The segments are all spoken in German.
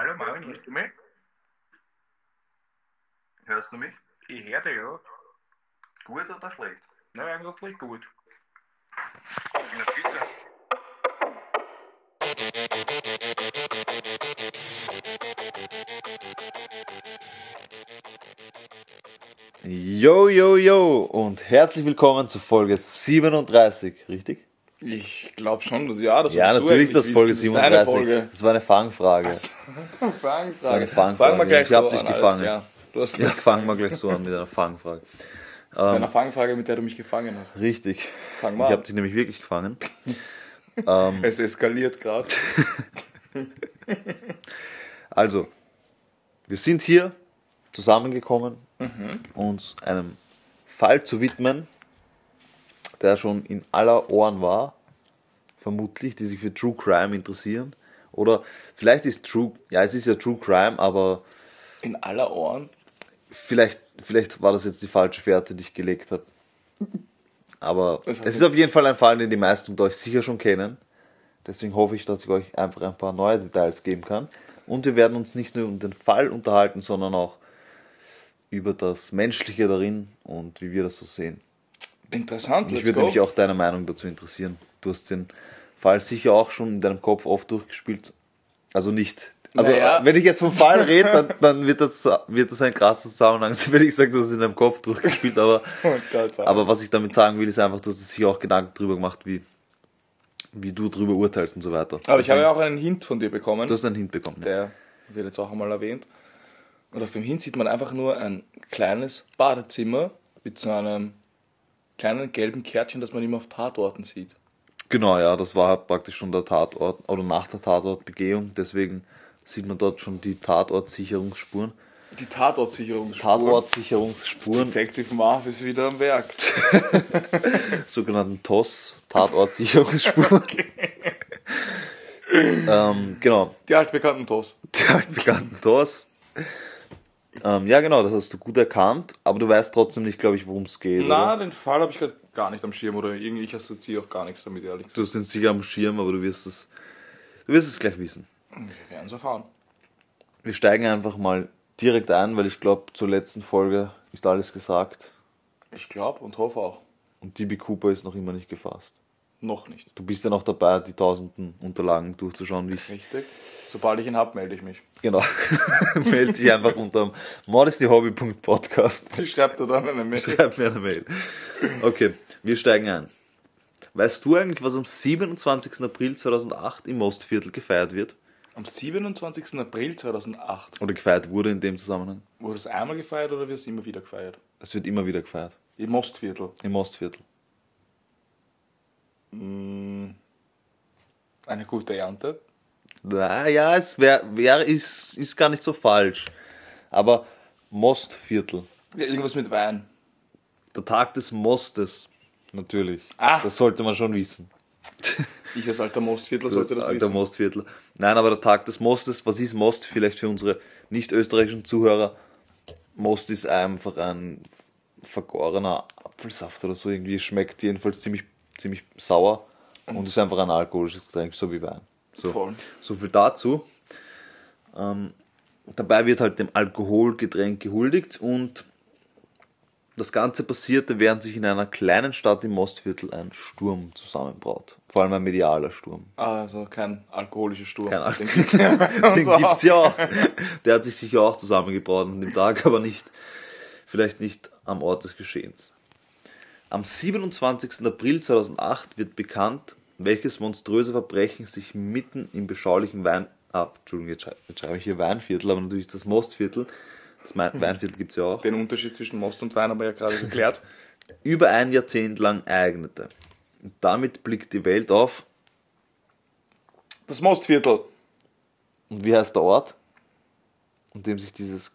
hallo Marvin, hörst du mich? Hörst du mich? Ich höre dich, ja. Gut oder schlecht? Na, eigentlich gut. Na bitte. Yo, yo, yo und herzlich willkommen zu Folge 37, richtig? Ich glaube schon, dass ja, das Ja, natürlich eigentlich das wissen. Folge Das ist deine 37. Folge. Das war eine Fangfrage. Fangfrage. war eine Fangfrage. Fangen wir gleich Ich hab so dich an, alles gefangen. klar. Du hast Ja, fangen wir gleich so an mit einer Fangfrage. eine Fangfrage, mit der du mich gefangen hast. Richtig. Fang Ich mal habe an. dich nämlich wirklich gefangen. Ähm. Es eskaliert gerade. Also, wir sind hier zusammengekommen, uns einem Fall zu widmen, der schon in aller Ohren war, vermutlich, die sich für True Crime interessieren. Oder vielleicht ist True, ja, es ist ja True Crime, aber In aller Ohren. vielleicht, vielleicht war das jetzt die falsche Fährte, die ich gelegt habe. Aber es ist auf jeden Fall ein Fall, den die meisten von euch sicher schon kennen. Deswegen hoffe ich, dass ich euch einfach ein paar neue Details geben kann. Und wir werden uns nicht nur um den Fall unterhalten, sondern auch über das Menschliche darin und wie wir das so sehen. Interessant, Mich let's würde go. mich auch deine Meinung dazu interessieren. Du hast den Fall sicher auch schon in deinem Kopf oft durchgespielt. Also nicht. Also Naja. wenn ich jetzt vom Fall rede, dann, dann wird, das, wird das ein krasser Zusammenhang. wenn ich sage, du hast es in deinem Kopf durchgespielt, aber, Dank. aber was ich damit sagen will, ist einfach, du hast sicher auch Gedanken drüber gemacht, wie, wie du drüber urteilst und so weiter. Aber ich habe ja auch einen Hint von dir bekommen. Du hast einen Hint bekommen. Der wird jetzt auch einmal erwähnt. Und auf dem Hint sieht man einfach nur ein kleines Badezimmer mit so einem kleinen gelben Kärtchen, das man immer auf Tatorten sieht. Genau, ja, das war halt praktisch schon der Tatort oder nach der Tatortbegehung. Deswegen sieht man dort schon die Tatortsicherungsspuren. Die Tatortsicherungsspuren. Tatortsicherungsspuren, Detective Marv ist wieder am Werk. sogenannten TOS, Tatortsicherungsspuren. ähm, genau, Die altbekannten Tos. die altbekannten TOS. Ähm, ja, genau, das hast du gut erkannt, aber du weißt trotzdem nicht, glaube ich, worum es geht. Na, den Fall habe ich gerade gar nicht am Schirm oder irgendwie ich assoziiere auch gar nichts damit, ehrlich gesagt. Du hast den sicher am Schirm, aber du wirst es, du wirst es gleich wissen. Wir werden es erfahren. Wir steigen einfach mal direkt ein, weil ich glaube, zur letzten Folge ist alles gesagt Ich glaube und hoffe auch. und DB Cooper ist noch immer nicht gefasst. Noch nicht. Du bist ja noch dabei, die tausenden Unterlagen durchzuschauen, wie ich Richtig. Sobald ich ihn habe, melde ich mich. Genau. Meld dich einfach unter modestyhobby.podcast. Sie schreibt dir dann eine Mail. Schreib mir eine Mail. Okay, wir steigen ein. Weißt du eigentlich, was am 27. April 2008 im Mostviertel gefeiert wird? Am 27. April 2008 Oder gefeiert wurde in dem Zusammenhang? wurde es einmal gefeiert oder wird es immer wieder gefeiert? Es wird immer wieder gefeiert. Im Mostviertel. Im Mostviertel. Eine gute Ernte. Naja, es wär, wär, ist, ist gar nicht so falsch. Aber Mostviertel. Ja, irgendwas mit Wein. Der Tag des Mostes. Natürlich. Ah. Das sollte man schon wissen. Ich als alter Mostviertler sollte das alter wissen. Mostviertel. Nein, aber der Tag des Mostes, was ist Most? Vielleicht für unsere nicht österreichischen Zuhörer. Most ist einfach ein vergorener Apfelsaft oder so. Irgendwie schmeckt jedenfalls ziemlich, ziemlich sauer und ist einfach ein alkoholisches Getränk, so wie Wein. So, Voll. so viel dazu. Ähm, dabei wird halt dem Alkoholgetränk gehuldigt und das Ganze passierte, während sich in einer kleinen Stadt im Mostviertel ein Sturm zusammenbraut. Vor allem ein medialer Sturm. Also kein alkoholischer Sturm. Kein Al- Den gibt's ja bei uns Den auch. gibt's ja auch. Der hat sich sicher auch zusammengebraut an dem Tag, aber nicht, vielleicht nicht am Ort des Geschehens. Am 27. April 2008 wird bekannt, welches monströse Verbrechen sich mitten im beschaulichen Wein... Ah, Entschuldigung, jetzt schreibe, jetzt schreibe ich hier Weinviertel, aber natürlich ist das Mostviertel. Das Weinviertel gibt's ja auch. Den Unterschied zwischen Most und Wein haben wir ja gerade geklärt. Über ein Jahrzehnt lang ereignete. Und damit blickt die Welt auf. Das Mostviertel. Und wie heißt der Ort, in dem sich dieses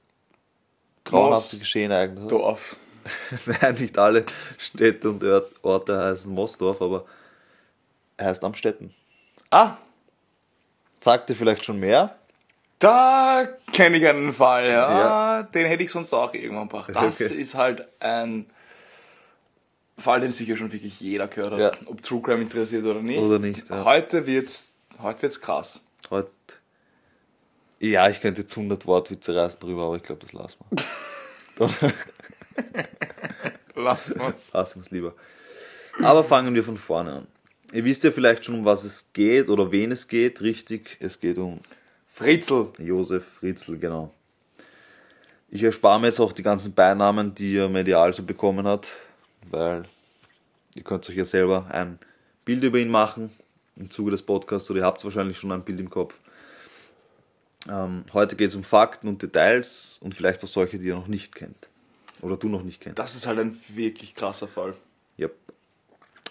grauenhafte Geschehen ereignet hat? Dorf. Nein, nicht alle Städte und Ort- Orte heißen Mosdorf, aber er heißt Amstetten. Ah, Sagt dir vielleicht schon mehr? da kenne ich einen Fall, ja. Ja. Den hätte ich sonst auch irgendwann gebracht. Das Okay. ist halt ein Fall, den sicher schon wirklich jeder gehört hat. Ja. Ob True Crime interessiert oder nicht. Oder nicht, ja. Heute wird's, heute wird's krass. Heute Ja, ich könnte jetzt 100 Wortwitze reißen drüber, aber ich glaube, das lassen wir. Lass. Lassen wir es lieber. Aber fangen wir von vorne an. Ihr wisst ja vielleicht schon, um was es geht oder wen es geht. Richtig, es geht um Fritzl. Josef Fritzl, genau. Ich erspare mir jetzt auch die ganzen Beinamen, die er medial so bekommen hat, weil ihr könnt euch ja selber ein Bild über ihn machen im Zuge des Podcasts oder ihr habt wahrscheinlich schon ein Bild im Kopf. Ähm, heute geht es um Fakten und Details und vielleicht auch solche, die ihr noch nicht kennt. Oder du noch nicht kennst. Das ist halt ein wirklich krasser Fall. Yep.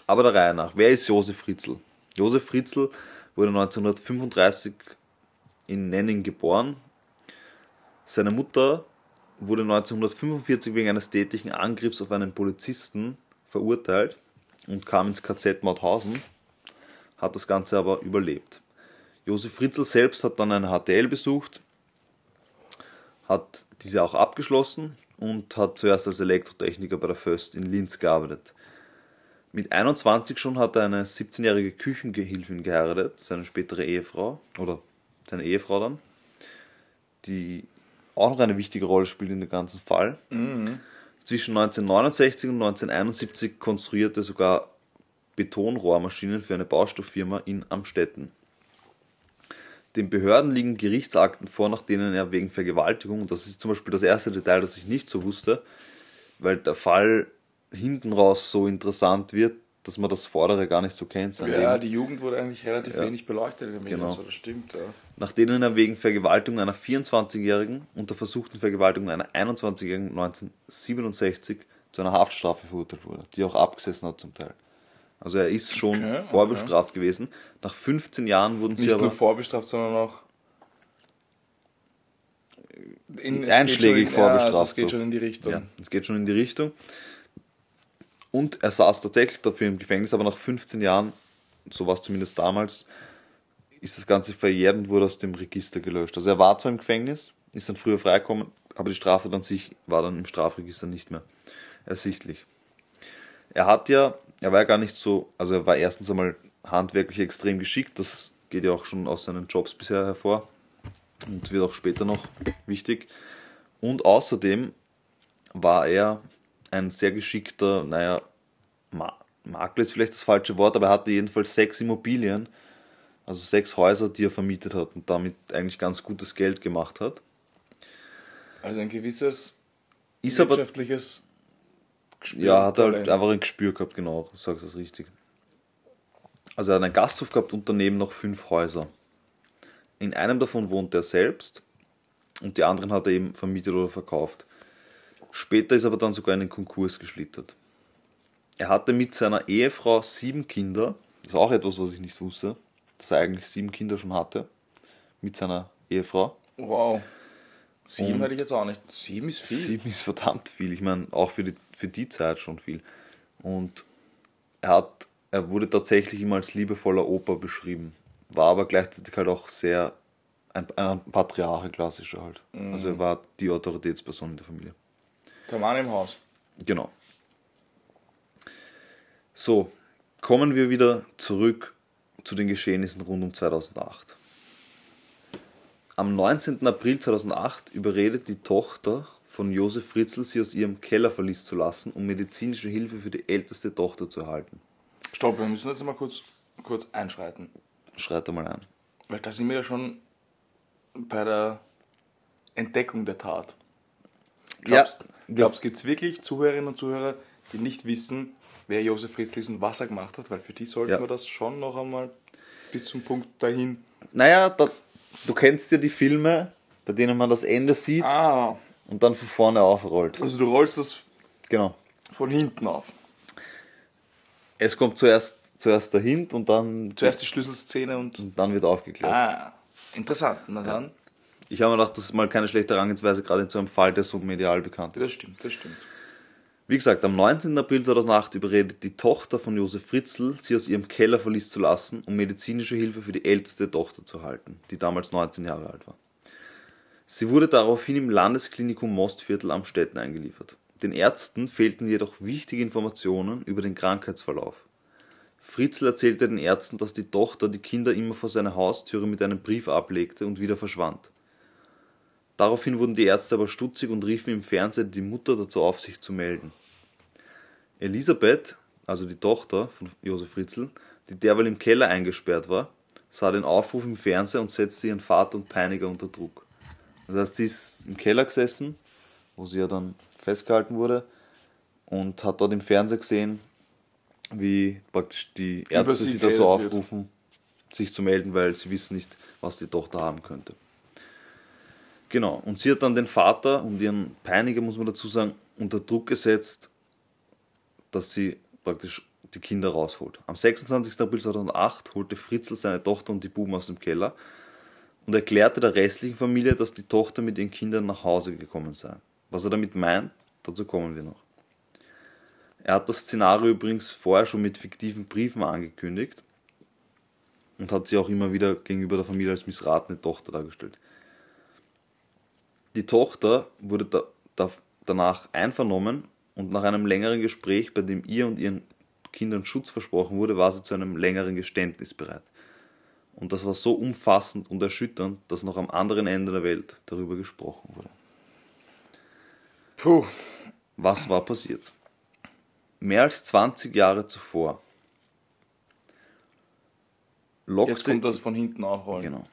Aber der Reihe nach. Wer ist Josef Fritzl? Josef Fritzl wurde 1935 in Nenning geboren. Seine Mutter wurde 1945 wegen eines tätigen Angriffs auf einen Polizisten verurteilt und kam ins KZ Mauthausen, hat das Ganze aber überlebt. Josef Fritzl selbst hat dann eine HTL besucht, hat diese auch abgeschlossen und hat zuerst als Elektrotechniker bei der Föst in Linz gearbeitet. Mit 21 schon hat er eine 17-jährige Küchengehilfin geheiratet, seine spätere Ehefrau, oder seine Ehefrau dann, die auch noch eine wichtige Rolle spielt in dem ganzen Fall. Zwischen 1969 und 1971 konstruierte er sogar Betonrohrmaschinen für eine Baustofffirma in Amstetten. Den Behörden liegen Gerichtsakten vor, nach denen er wegen Vergewaltigung, und das ist zum Beispiel das erste Detail, das ich nicht so wusste, weil der Fall hinten raus so interessant wird, dass man das Vordere gar nicht so kennt. Ja, die Jugend wurde eigentlich relativ Ja. wenig beleuchtet in den Medien, Genau. so, das stimmt. Ja. nach denen er wegen Vergewaltigung einer 24-Jährigen und der versuchten Vergewaltigung einer 21-Jährigen 1967 zu einer Haftstrafe verurteilt wurde, die auch abgesessen hat zum Teil. Also er ist schon Okay, okay. vorbestraft gewesen. Nach 15 Jahren wurden sie Nicht aber nur vorbestraft, sondern auch in, Einschlägig schon in, Ja, also vorbestraft, es geht so. schon in die Richtung. Ja, es geht schon in die Richtung. Und er saß tatsächlich dafür im Gefängnis, aber nach 15 Jahren, so war es zumindest damals, ist das Ganze verjährt und wurde aus dem Register gelöscht. Also er war zwar im Gefängnis, ist dann früher freigekommen, aber die Strafe an sich war dann im Strafregister nicht mehr ersichtlich. Er hat ja, er war ja gar nicht so, also er war erstens einmal handwerklich extrem geschickt, das geht ja auch schon aus seinen Jobs bisher hervor und wird auch später noch wichtig. Und außerdem war er ein sehr geschickter, naja, Ma Makler ist vielleicht das falsche Wort, aber er hatte jedenfalls sechs Immobilien, also sechs Häuser, die er vermietet hat und damit eigentlich ganz gutes Geld gemacht hat. Also ein gewisses Ist wirtschaftliches Gespür. ja, hat halt Talent. einfach ein Gespür gehabt, genau, du sagst das richtig. Also er hat einen Gasthof gehabt und daneben noch fünf Häuser. In einem davon wohnt er selbst und die anderen hat er eben vermietet oder verkauft. Später ist er aber dann sogar in den Konkurs geschlittert. Er hatte mit seiner Ehefrau sieben Kinder. Das ist auch etwas, was ich nicht wusste, dass er eigentlich sieben Kinder schon hatte mit seiner Ehefrau. Wow. Sieben Und- hätte ich jetzt auch nicht. Sieben ist viel. Sieben ist verdammt viel. Ich meine, auch für die, für die Zeit schon viel. Und er hat, er wurde tatsächlich immer als liebevoller Opa beschrieben. War aber gleichzeitig halt auch sehr ein, ein Patriarche klassischer halt. Also er war die Autoritätsperson in der Familie. Der Mann im Haus. Genau. So, kommen wir wieder zurück zu den Geschehnissen rund um 2008. Am 19. April 2008 überredet die Tochter von Josef Fritzl, sie aus ihrem Keller verließ zu lassen, um medizinische Hilfe für die älteste Tochter zu erhalten. Stopp, wir müssen jetzt mal kurz, kurz einschreiten. Schreit er mal ein. Weil da sind wir ja schon bei der Entdeckung der Tat. Glaubst, Ja. glaubst gibt es wirklich Zuhörerinnen und Zuhörer, die nicht wissen, wer Josef Fritzl ist und was er gemacht hat? Weil für die sollten Ja. wir das schon noch einmal bis zum Punkt dahin. Naja, da, du kennst ja die Filme, bei denen man das Ende sieht Ah, und dann von vorne aufrollt. also du rollst das Genau. von hinten auf. Es kommt zuerst, zuerst der Hint und dann, Zuerst die Schlüsselszene und. und dann wird aufgeklärt. Ah, interessant. Na dann, Ich habe mir gedacht, das ist mal keine schlechte Herangehensweise, gerade in so einem Fall, der so medial bekannt ist. das stimmt, das stimmt. Wie gesagt, am 19. April 2008 überredet die Tochter von Josef Fritzl, sie aus ihrem Keller verließ zu lassen, um medizinische Hilfe für die älteste Tochter zu erhalten, die damals 19 Jahre alt war. Sie wurde daraufhin im Landesklinikum Mostviertel am Städten eingeliefert. Den Ärzten fehlten jedoch wichtige Informationen über den Krankheitsverlauf. Fritzl erzählte den Ärzten, dass die Tochter die Kinder immer vor seiner Haustüre mit einem Brief ablegte und wieder verschwand. Daraufhin wurden die Ärzte aber stutzig und riefen im Fernsehen die Mutter dazu auf, sich zu melden. Elisabeth, also die Tochter von Josef Fritzl, die derweil im Keller eingesperrt war, sah den Aufruf im Fernsehen und setzte ihren Vater und Peiniger unter Druck. Das heißt, sie ist im Keller gesessen, wo sie ja dann festgehalten wurde, und hat dort im Fernsehen gesehen, wie praktisch die Ärzte sie sie dazu geredet wird. aufrufen, sich zu melden, weil sie wissen nicht, was die Tochter haben könnte. Genau, und sie hat dann den Vater und ihren Peiniger, muss man dazu sagen, unter Druck gesetzt, dass sie praktisch die Kinder rausholt. Am 26. April 2008 holte Fritzl seine Tochter und die Buben aus dem Keller und erklärte der restlichen Familie, dass die Tochter mit ihren Kindern nach Hause gekommen sei. Was er damit meint, dazu kommen wir noch. Er hat das Szenario übrigens vorher schon mit fiktiven Briefen angekündigt und hat sie auch immer wieder gegenüber der Familie als missratene Tochter dargestellt. Die Tochter wurde da, da, danach einvernommen und nach einem längeren Gespräch, bei dem ihr und ihren Kindern Schutz versprochen wurde, war sie zu einem längeren Geständnis bereit. Und das war so umfassend und erschütternd, dass noch am anderen Ende der Welt darüber gesprochen wurde. Puh. Was war passiert? Mehr als 20 Jahre zuvor lockte, Jetzt kommt das von hinten aufrollen. genau,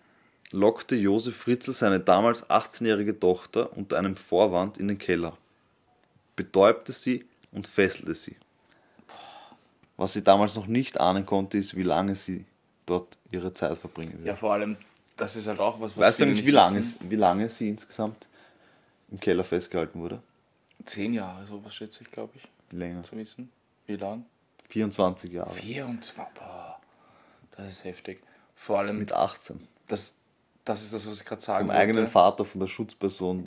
lockte Josef Fritzl seine damals 18-jährige Tochter unter einem Vorwand in den Keller, betäubte sie und fesselte sie. Was sie damals noch nicht ahnen konnte, ist, wie lange sie dort ihre Zeit verbringen wird. Ja, vor allem, das ist halt auch was, was weißt du nicht wie lange, wie lange sie insgesamt im Keller festgehalten wurde? Zehn Jahre, sowas schätze ich, glaube ich, Länger. zu wissen. Wie lang? 24 Jahre. 24. Boah, das ist heftig. Vor allem, Mit 18. das, das ist das, was ich gerade sagen Vom eigenen. Vater, von der Schutzperson.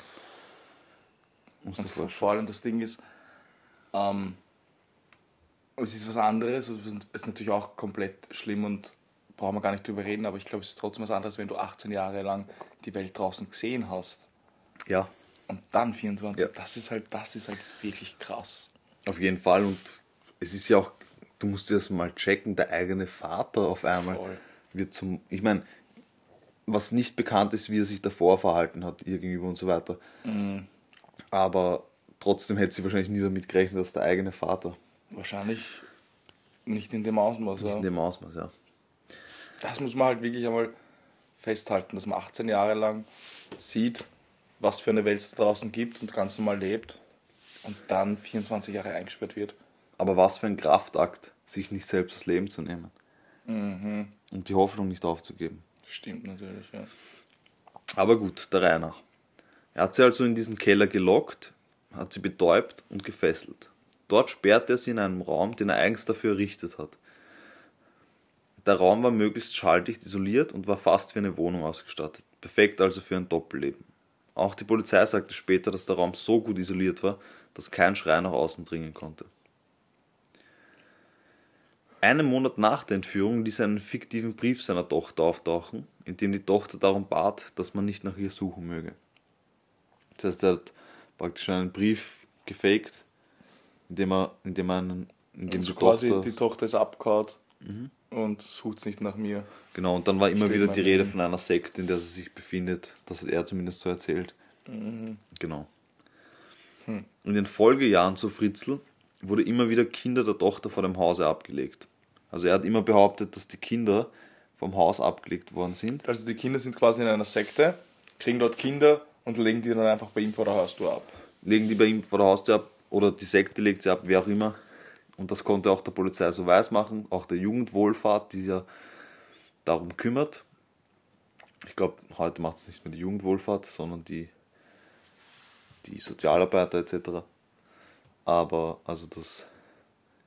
Musst Und vor, vor allem das Ding ist, ähm, es ist was anderes und es ist natürlich auch komplett schlimm und brauchen wir gar nicht drüber reden, aber ich glaube, es ist trotzdem was anderes, wenn du 18 Jahre lang die Welt draußen gesehen hast Ja, und dann 24. Ja. Das ist halt, das ist halt wirklich krass. auf jeden Fall. Und es ist ja auch, du musst dir das mal checken, der eigene Vater auf einmal Voll. wird zum. Ich meine, was nicht bekannt ist, wie er sich davor verhalten hat, ihr gegenüber und so weiter. Mhm. Aber trotzdem hätte sie wahrscheinlich nie damit gerechnet, dass der eigene Vater Wahrscheinlich nicht in dem Ausmaß. nicht Ja. in dem Ausmaß, ja. Das muss man halt wirklich einmal festhalten, dass man 18 Jahre lang sieht, was für eine Welt es da draußen gibt und ganz normal lebt und dann 24 Jahre eingesperrt wird. Aber was für ein Kraftakt, sich nicht selbst das Leben zu nehmen. Mhm. Und die Hoffnung nicht aufzugeben. Stimmt natürlich, ja. Aber gut, der nach. Er hat sie also in diesen Keller gelockt, hat sie betäubt und gefesselt. Dort sperrte er sie in einem Raum, den er eigens dafür errichtet hat. Der Raum war möglichst schalldicht isoliert und war fast wie eine Wohnung ausgestattet. Perfekt also für ein Doppelleben. Auch die Polizei sagte später, dass der Raum so gut isoliert war, dass kein Schrei nach außen dringen konnte. Einen Monat nach der Entführung ließ er einen fiktiven Brief seiner Tochter auftauchen, in dem die Tochter darum bat, dass man nicht nach ihr suchen möge. Das heißt, er hat praktisch einen Brief gefaked, in dem er, in dem er einen, in dem Also die quasi Tochter, die Tochter ist abgehauen und sucht nicht nach mir. genau, und dann war immer Steht wieder die Rede drin. von einer Sekte, in der sie sich befindet, das hat er zumindest so erzählt. Genau. Hm. In den Folgejahren zu Fritzl wurde immer wieder Kinder der Tochter vor dem Hause abgelegt. Also er hat immer behauptet, dass die Kinder vom Haus abgelegt worden sind. Also die Kinder sind quasi in einer Sekte, kriegen dort Kinder und legen die dann einfach bei ihm vor der Haustür ab. legen die bei ihm vor der Haustür ab oder die Sekte legt sie ab, wer auch immer. Und das konnte auch der Polizei so weismachen, auch der Jugendwohlfahrt, die sich ja darum kümmert. Ich glaube, heute macht es nicht mehr die Jugendwohlfahrt, sondern die, die Sozialarbeiter etc. Aber also das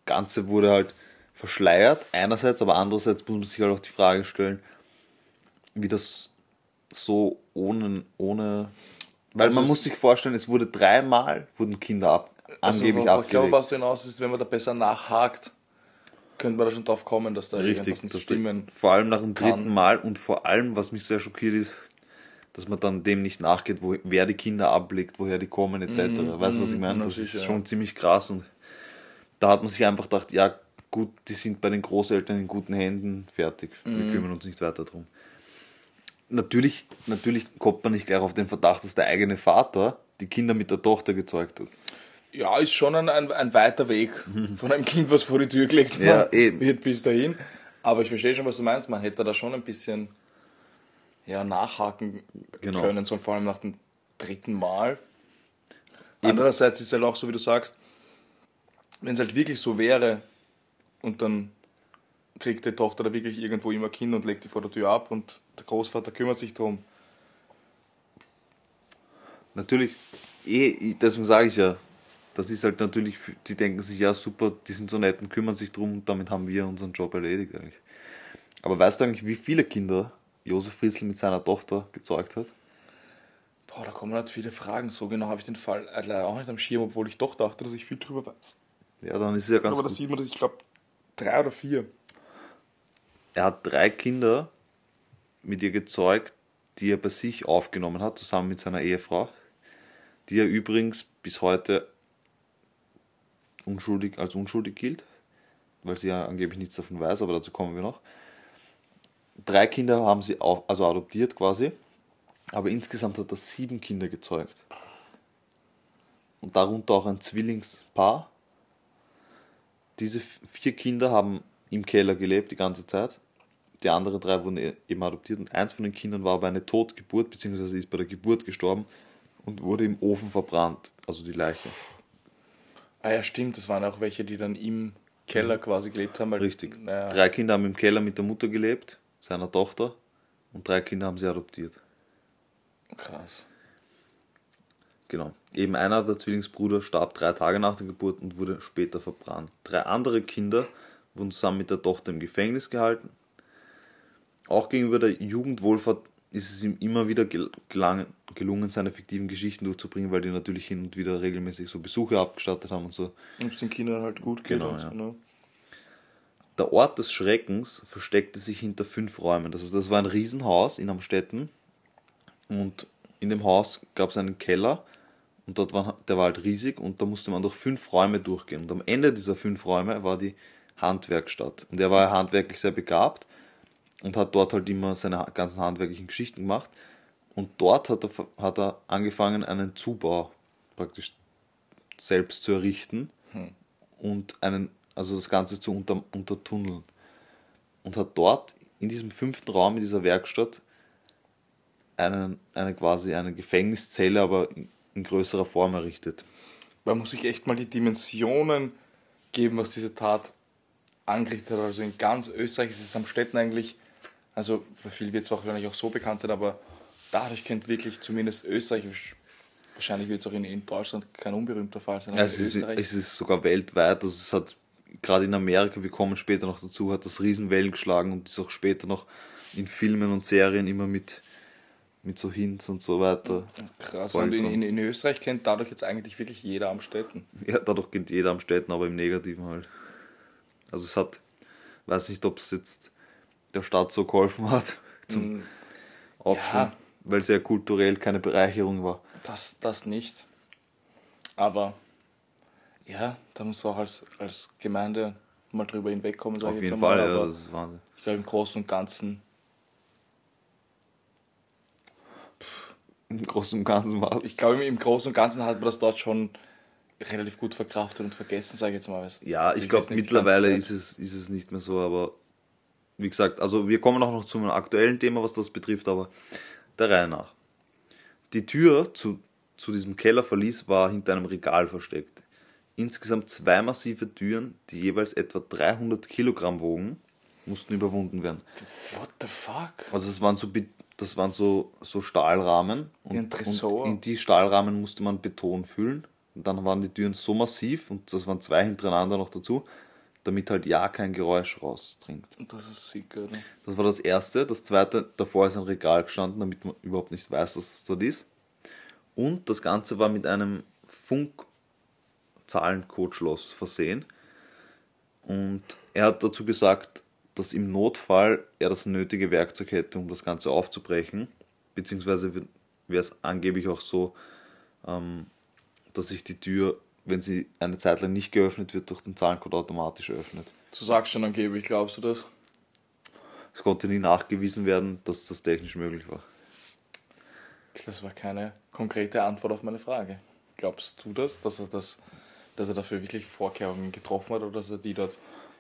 Ganze wurde halt verschleiert, einerseits, aber andererseits muss man sich halt auch die Frage stellen, wie das so ohne, ohne weil Also man muss sich vorstellen, es wurde dreimal wurden Kinder ab, angeblich also, Ich glaube, was du hinaus ist, wenn man da besser nachhakt, könnte man da schon drauf kommen, dass da Richtig, irgendwas nicht das stimmen. vor allem nach dem kann. dritten Mal und vor allem, was mich sehr schockiert ist, dass man dann dem nicht nachgeht, wo, wer die Kinder ablegt, woher die kommen etc. weißt du, was ich meine? Mhm, na Das ist schon ziemlich krass und da hat man sich einfach gedacht, ja gut, die sind bei den Großeltern in guten Händen, fertig, Mhm. wir kümmern uns nicht weiter drum. natürlich, natürlich kommt man nicht gleich auf den Verdacht, dass der eigene Vater die Kinder mit der Tochter gezeugt hat. Ja, ist schon ein, ein, ein weiter Weg von einem Kind, was vor die Tür gelegt Ja, eben. wird bis dahin. Aber ich verstehe schon, was du meinst. Man hätte da schon ein bisschen ja, nachhaken Genau. können, so vor allem nach dem dritten Mal. Andererseits ist es halt auch so, wie du sagst, wenn es halt wirklich so wäre und dann kriegt die Tochter da wirklich irgendwo immer Kind und legt die vor der Tür ab und der Großvater kümmert sich drum. Natürlich, eh, deswegen sage ich ja, das ist halt natürlich, die denken sich, ja super, die sind so nett und kümmern sich drum und damit haben wir unseren Job erledigt eigentlich. Aber weißt du eigentlich, wie viele Kinder Josef Fritzl mit seiner Tochter gezeugt hat? Boah, da kommen halt viele Fragen. So genau habe ich den Fall äh, leider auch nicht am Schirm, obwohl ich doch dachte, dass ich viel drüber weiß. Ja, dann ist es ja ganz Aber da sieht man, dass ich glaube, drei oder vier. Er hat drei Kinder mit ihr gezeugt, die er bei sich aufgenommen hat, zusammen mit seiner Ehefrau, die er übrigens bis heute unschuldig, als unschuldig gilt, weil sie ja angeblich nichts davon weiß, aber dazu kommen wir noch. Drei Kinder haben sie auch, also adoptiert quasi, aber insgesamt hat er sieben Kinder gezeugt. Und darunter auch ein Zwillingspaar. Diese vier Kinder haben im Keller gelebt die ganze Zeit. Die anderen drei wurden e- eben adoptiert und eins von den Kindern war aber eine Totgeburt, beziehungsweise ist bei der Geburt gestorben und wurde im Ofen verbrannt, also die Leiche. Ah ja, stimmt, das waren auch welche, die dann im Keller quasi gelebt haben. Weil, Richtig. Naja, Drei Kinder haben im Keller mit der Mutter gelebt, seiner Tochter, und drei Kinder haben sie adoptiert. krass. Genau. Eben einer der Zwillingsbrüder starb drei Tage nach der Geburt und wurde später verbrannt. Drei andere Kinder wurden zusammen mit der Tochter im Gefängnis gehalten. Auch gegenüber der Jugendwohlfahrt ist es ihm immer wieder gel- gelangen, gelungen, seine fiktiven Geschichten durchzubringen, weil die natürlich hin und wieder regelmäßig so Besuche abgestattet haben und so. Und es den Kindern halt gut geht. Genau, ja. ne? Der Ort des Schreckens versteckte sich hinter fünf Räumen. Das, heißt, das war ein Riesenhaus in Amstetten und in dem Haus gab es einen Keller und dort war, der war halt riesig und da musste man durch fünf Räume durchgehen. Und am Ende dieser fünf Räume war die Handwerkstatt. Und er war ja handwerklich sehr begabt und hat dort halt immer seine ganzen handwerklichen Geschichten gemacht. Und dort hat er, hat er angefangen, einen Zubau praktisch selbst zu errichten und einen, also das Ganze zu unter, untertunneln. Und hat dort in diesem fünften Raum, in dieser Werkstatt, einen, eine quasi eine Gefängniszelle, aber in, in größerer Form errichtet. Man muss sich echt mal die Dimensionen geben, was diese Tat angerichtet hat. Also in ganz Österreich ist es am Städten eigentlich, also für viele wird es wahrscheinlich auch so bekannt sein, aber dadurch kennt wirklich zumindest Österreich, wahrscheinlich wird es auch in, in Deutschland kein unberühmter Fall sein, aber Ja, es, ist, es ist sogar weltweit, also es hat gerade in Amerika, wir kommen später noch dazu, hat das Riesenwellen geschlagen und ist auch später noch in Filmen und Serien immer mit, mit so Hints und so weiter. Krass, und in, in, in Österreich kennt dadurch jetzt eigentlich wirklich jeder am Städten. Ja, dadurch kennt jeder am Städten, aber im Negativen halt. Also es hat, weiß nicht, ob es jetzt der Stadt so geholfen hat zum Aufschwung, Ja. weil es ja kulturell keine Bereicherung war. Das, das nicht. Aber ja, da muss auch als, als Gemeinde mal drüber hinwegkommen, Auf ich jeden. Fall, ja, das ist Wahnsinn. ich glaube im Großen und Ganzen, Im Großen und Ganzen war es. ich glaube im Großen und Ganzen hat man das dort schon relativ gut verkraftet und vergessen, sage ich jetzt mal. Ja, ich glaube mittlerweile ist es, ist es nicht mehr so, aber wie gesagt, also wir kommen auch noch zu einem aktuellen Thema, was das betrifft, aber der Reihe nach. Die Tür zu, zu diesem Kellerverlies war hinter einem Regal versteckt. Insgesamt zwei massive Türen, die jeweils etwa 300 Kilogramm wogen, mussten überwunden werden. What the fuck? Also es waren so, das waren so, so Stahlrahmen und, Tresor. und in die Stahlrahmen musste man Beton füllen. Und dann waren die Türen so massiv und das waren zwei hintereinander noch dazu, damit halt ja kein Geräusch rausdringt. Das ist sick, oder? Das war das erste. Das zweite, davor ist ein Regal gestanden, damit man überhaupt nicht weiß, dass es dort ist. Und das Ganze war mit einem Funkzahlencode-Schloss versehen. Und er hat dazu gesagt, dass im Notfall er das nötige Werkzeug hätte, um das Ganze aufzubrechen. Beziehungsweise wäre es angeblich auch so, ähm, dass sich die Tür, wenn sie eine Zeit lang nicht geöffnet wird, durch den Zahlencode automatisch öffnet. Du sagst schon angeblich, glaubst du das? Es konnte nie nachgewiesen werden, dass das technisch möglich war. Das war keine konkrete Antwort auf meine Frage. Glaubst du das, dass er das, dass er dafür wirklich Vorkehrungen getroffen hat oder dass er die dort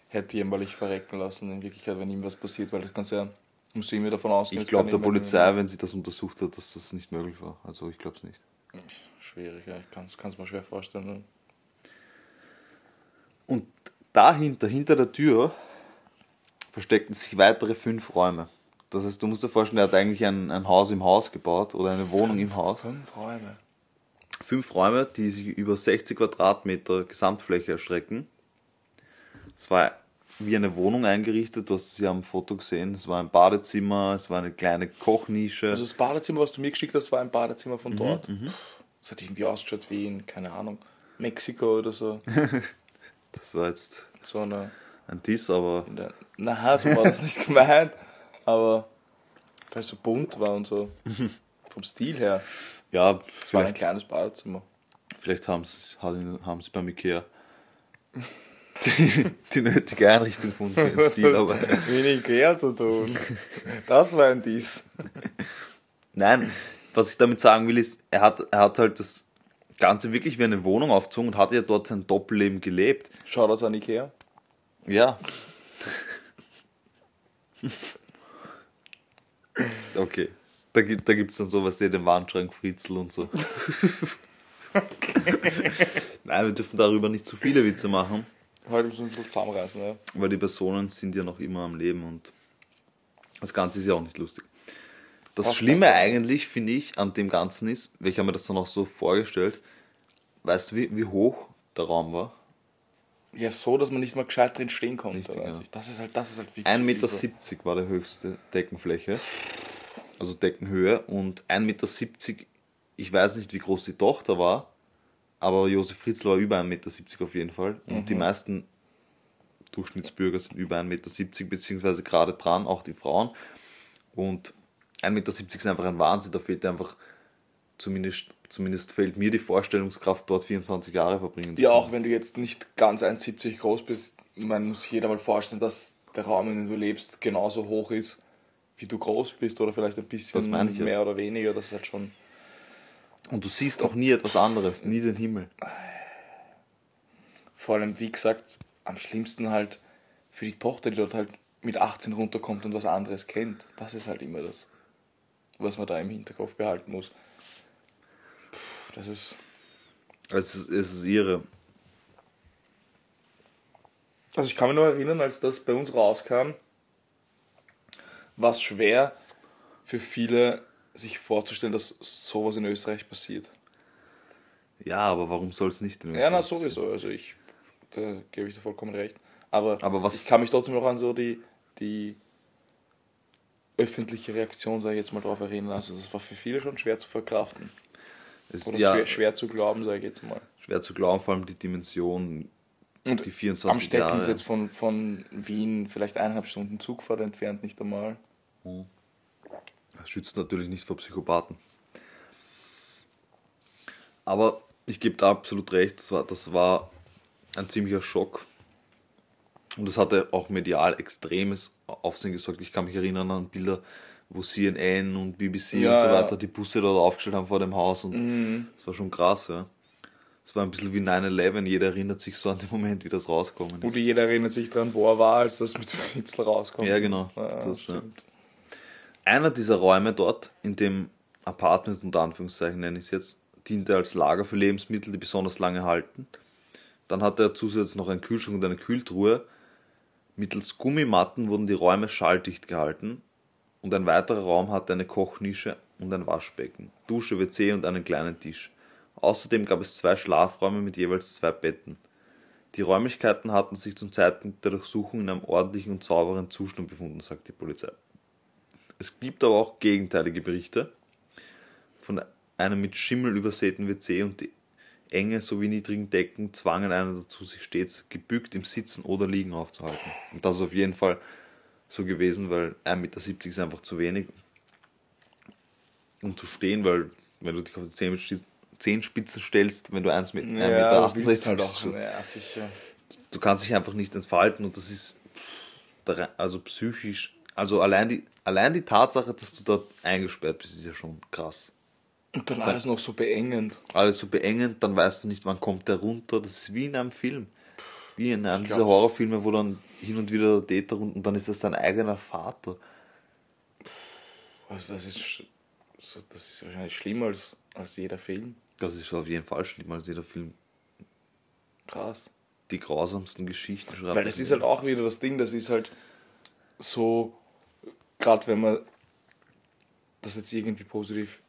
hätte jämmerlich verrecken lassen in Wirklichkeit, wenn ihm was passiert, weil das kannst du ja, musst du immer davon ausgehen. Ich glaube der Polizei, wenn sie das untersucht hat, dass das nicht möglich war. Also ich glaube es nicht. Schwierig, ja, ich kann es mir schwer vorstellen. Und dahinter, hinter der Tür, versteckten sich weitere fünf Räume. Das heißt, du musst dir vorstellen, er hat eigentlich ein, ein Haus im Haus gebaut oder eine Wohnung im Haus. Fünf Räume. Fünf Räume, die sich über 60 Quadratmeter Gesamtfläche erstrecken. Es war wie eine Wohnung eingerichtet, du hast sie am Foto gesehen. Es war ein Badezimmer, es war eine kleine Kochnische. Also das Badezimmer, was du mir geschickt hast, war ein Badezimmer von dort. Das hat irgendwie ausgeschaut wie in, keine Ahnung, Mexiko oder so. das war jetzt So eine. ein Diss, aber der, na, so war das nicht gemeint. Aber weil es so bunt war und so. Vom Stil her. ja, Es war ein kleines Badezimmer. vielleicht haben sie haben sie beim Ikea die, die nötige Einrichtung gefunden für den Stil, aber Wenig quer zu tun. Das war ein Diss. Nein, was ich damit sagen will, ist, er hat, er hat halt das Ganze wirklich wie eine Wohnung aufgezogen und hat ja dort sein Doppelleben gelebt. Schau das an Ikea. Ja. Okay. Da gibt da gibt's dann sowas, den Wandschrank Fritzel und so. Nein, wir dürfen darüber nicht zu viele Witze machen, Heute müssen wir bisschen zusammenreißen, ja. weil die Personen sind ja noch immer am Leben und das Ganze ist ja auch nicht lustig. Das Passt Schlimme eigentlich, finde ich, an dem Ganzen ist, weil ich habe mir das dann auch so vorgestellt, weißt du, wie, wie hoch der Raum war? Ja, so, dass man nicht mal gescheit drin stehen konnte. Richtig, ja. Das ist halt, das ist halt wirklich. 1,70 Meter war die höchste Deckenfläche, also Deckenhöhe und 1,70 Meter, ich weiß nicht, wie groß die Tochter war, aber Josef Fritzl war über 1,70 Meter auf jeden Fall und die meisten Durchschnittsbürger sind über 1,70 Meter, beziehungsweise gerade dran, auch die Frauen und 1,70 Meter ist einfach ein Wahnsinn, da fehlt einfach, zumindest, zumindest fehlt mir die Vorstellungskraft, dort 24 Jahre verbringen zu Ja, können. auch wenn du jetzt nicht ganz 1,70 groß bist, man muss sich jeder mal vorstellen, dass der Raum, in dem du lebst, genauso hoch ist, wie du groß bist oder vielleicht ein bisschen ich ja. mehr oder weniger. Das ist halt schon. Und du siehst auch nie etwas anderes, nie den Himmel. Vor allem, wie gesagt, am schlimmsten halt für die Tochter, die dort halt mit 18 runterkommt und was anderes kennt. Das ist halt immer das, was man da im Hinterkopf behalten muss. Puh, das ist. Es ist, es ist ihre. Also ich kann mich nur erinnern, als das bei uns rauskam, war es schwer für viele, sich vorzustellen, dass sowas in Österreich passiert. Ja, aber warum soll es nicht in Ja, na Österreich sowieso, also ich, da gebe ich dir vollkommen recht. Aber, Aber was- ich kann mich trotzdem noch an so die, die öffentliche Reaktion, sage ich jetzt mal, darauf erinnern. Also das war für viele schon schwer zu verkraften. Es, Oder ja, schwer, schwer zu glauben, sage ich jetzt mal. schwer zu glauben, vor allem die Dimension, Und die 24 Amstetten Jahre. ist jetzt von, von Wien vielleicht eineinhalb Stunden Zugfahrt entfernt, nicht einmal. Das schützt natürlich nicht vor Psychopathen. Aber ich gebe da absolut recht, das war, das war ein ziemlicher Schock. Und das hatte auch medial extremes Aufsehen gesorgt. Ich kann mich erinnern an Bilder, wo CNN und BBC Ja, und so ja. weiter die Busse dort aufgestellt haben vor dem Haus. Und das war schon krass, ja. Es war ein bisschen wie 9-11, jeder erinnert sich so an den Moment, wie das rausgekommen ist. Oder jeder erinnert sich dran, wo er war, als das mit Fritzl rauskommt. Ja, genau. Ja, Das, ja. Einer dieser Räume dort, in dem Apartment unter Anführungszeichen nenne ich es jetzt, diente als Lager für Lebensmittel, die besonders lange halten. Dann hatte er zusätzlich noch einen Kühlschrank und eine Kühltruhe. Mittels Gummimatten wurden die Räume schalldicht gehalten und ein weiterer Raum hatte eine Kochnische und ein Waschbecken, Dusche, WC und einen kleinen Tisch. Außerdem gab es zwei Schlafräume mit jeweils zwei Betten. Die Räumlichkeiten hatten sich zum Zeitpunkt der Durchsuchung in einem ordentlichen und sauberen Zustand befunden, sagt die Polizei. Es gibt aber auch gegenteilige Berichte von einem mit Schimmel übersäten WC und die enge sowie niedrigen Decken zwangen einen dazu, sich stets gebückt im Sitzen oder Liegen aufzuhalten. Und das ist auf jeden Fall so gewesen, weil 1,70 Meter ist einfach zu wenig, um zu stehen, weil wenn du dich auf die Zehen- Zehenspitzen stellst, wenn du 1,68 Meter Ja, du willst bist, halt bist auch. du- Ja, sicher. du kannst dich einfach nicht entfalten und das ist also psychisch Also allein die, allein die Tatsache, dass du dort eingesperrt bist, ist ja schon krass. Und dann alles noch so beengend. Alles so beengend, dann weißt du nicht, wann kommt der runter. Das ist wie in einem Film. Wie in einem dieser. Horrorfilme, wo dann hin und wieder der Täter runter und dann ist das dein eigener Vater. Also das ist, das ist wahrscheinlich schlimmer als, als jeder Film. Das ist auf jeden Fall schlimmer als jeder Film. Krass. Die grausamsten Geschichten schreibt. Weil das ist halt auch wieder das Ding, das ist halt so, gerade wenn man das jetzt irgendwie positiv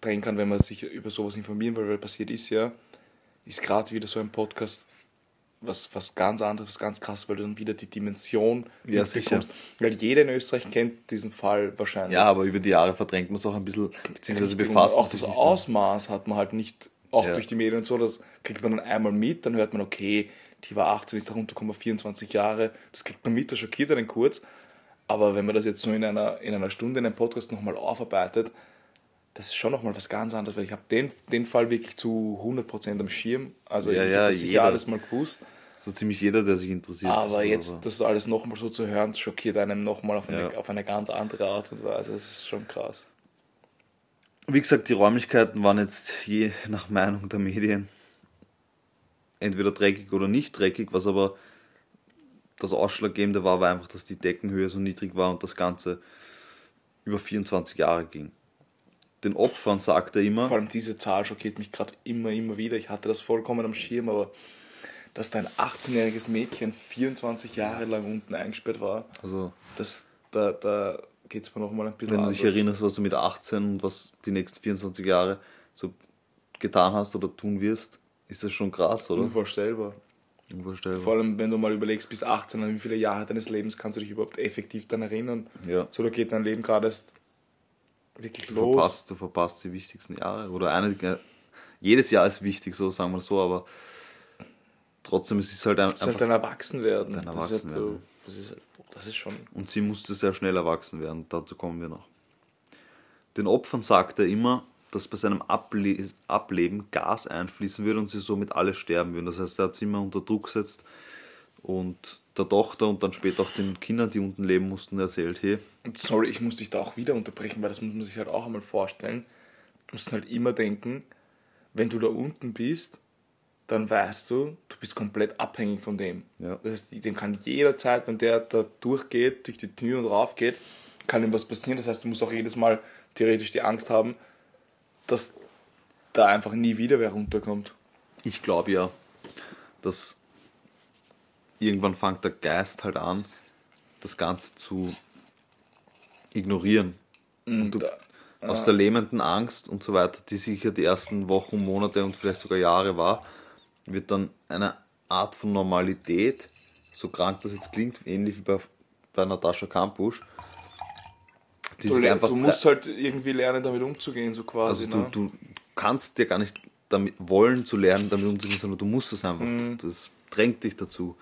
drehen kann, wenn man sich über sowas informieren will, weil passiert ist ja, ist gerade wieder so ein Podcast, was, was ganz anderes, was ganz krass, weil du dann wieder die Dimension Ja, mitbekommst. Weil jeder in Österreich kennt diesen Fall wahrscheinlich. Ja, aber über die Jahre verdrängt man es auch ein bisschen, beziehungsweise Richtig, befasst man auch das. Ausmaß hat man halt nicht, auch Ja. durch die Medien und so, das kriegt man dann einmal mit, dann hört man, okay, die war 18, ist da runtergekommen auf 24 Jahre, das kriegt man mit, das schockiert einen kurz, aber wenn man das jetzt nur in einer, in einer Stunde in einem Podcast nochmal aufarbeitet, das ist schon nochmal was ganz anderes, weil ich habe den, den Fall wirklich zu 100% am Schirm, also Ja, ich ja, habe das sicher alles mal gewusst, So ziemlich jeder, der sich interessiert. aber jetzt das alles nochmal so zu hören, schockiert einem nochmal auf, eine Ja. auf eine ganz andere Art und Weise, das ist schon krass. Wie gesagt, die Räumlichkeiten waren jetzt je nach Meinung der Medien entweder dreckig oder nicht dreckig, was aber das Ausschlaggebende war, war einfach, dass die Deckenhöhe so niedrig war und das Ganze über 24 Jahre ging. Den Opfern sagt er immer, Vor allem diese Zahl schockiert mich gerade immer, immer wieder. Ich hatte das vollkommen am Schirm, aber dass dein 18-jähriges Mädchen 24 Jahre lang unten eingesperrt war, also das, da, da geht es mir nochmal ein bisschen wenn du dich anders. erinnerst, was du mit 18 und was die nächsten 24 Jahre so getan hast oder tun wirst, ist das schon krass, oder? Unvorstellbar. Unvorstellbar. Vor allem, wenn du mal überlegst, bis 18, an wie viele Jahre deines Lebens kannst du dich überhaupt effektiv dann erinnern. Ja. So, da geht dein Leben gerade erst wirklich Du los. verpasst, du verpasst die wichtigsten Jahre. Oder eine, jedes Jahr ist wichtig, so sagen wir so, aber trotzdem es ist halt ein, ist halt ein Erwachsenwerden. Dein das, ist halt so, Erwachsenwerden. das, ist, das ist schon. Und sie musste sehr schnell erwachsen werden, dazu kommen wir noch. Den Opfern sagt er immer, dass bei seinem Able Ableben Gas einfließen würde und sie somit alle sterben würden. Das heißt, er hat sie immer unter Druck gesetzt und der Tochter und dann später auch den Kindern, die unten leben mussten, erzählt, hey, Und sorry, ich muss dich da auch wieder unterbrechen, weil das muss man sich halt auch einmal vorstellen. Du musst halt immer denken, wenn du da unten bist, dann weißt du, du bist komplett abhängig von dem. Ja. Das heißt, dem kann jederzeit, wenn der da durchgeht, durch die Tür und rauf geht, kann ihm was passieren. Das heißt, du musst auch jedes Mal theoretisch die Angst haben, dass da einfach nie wieder wer runterkommt. ich glaube ja, dass irgendwann fängt der Geist halt an, das Ganze zu ignorieren. Und du- da, Aus der lähmenden Angst und so weiter, die sicher die ersten Wochen, Monate und vielleicht sogar Jahre war, wird dann eine Art von Normalität, so krank das jetzt klingt, ähnlich wie bei, bei Natascha Kampusch, die du, einfach du musst halt irgendwie lernen, damit umzugehen, so quasi. also ne? du, du kannst dir gar nicht damit wollen zu lernen, damit umzugehen, sondern du musst es einfach. Mhm. Das drängt dich dazu.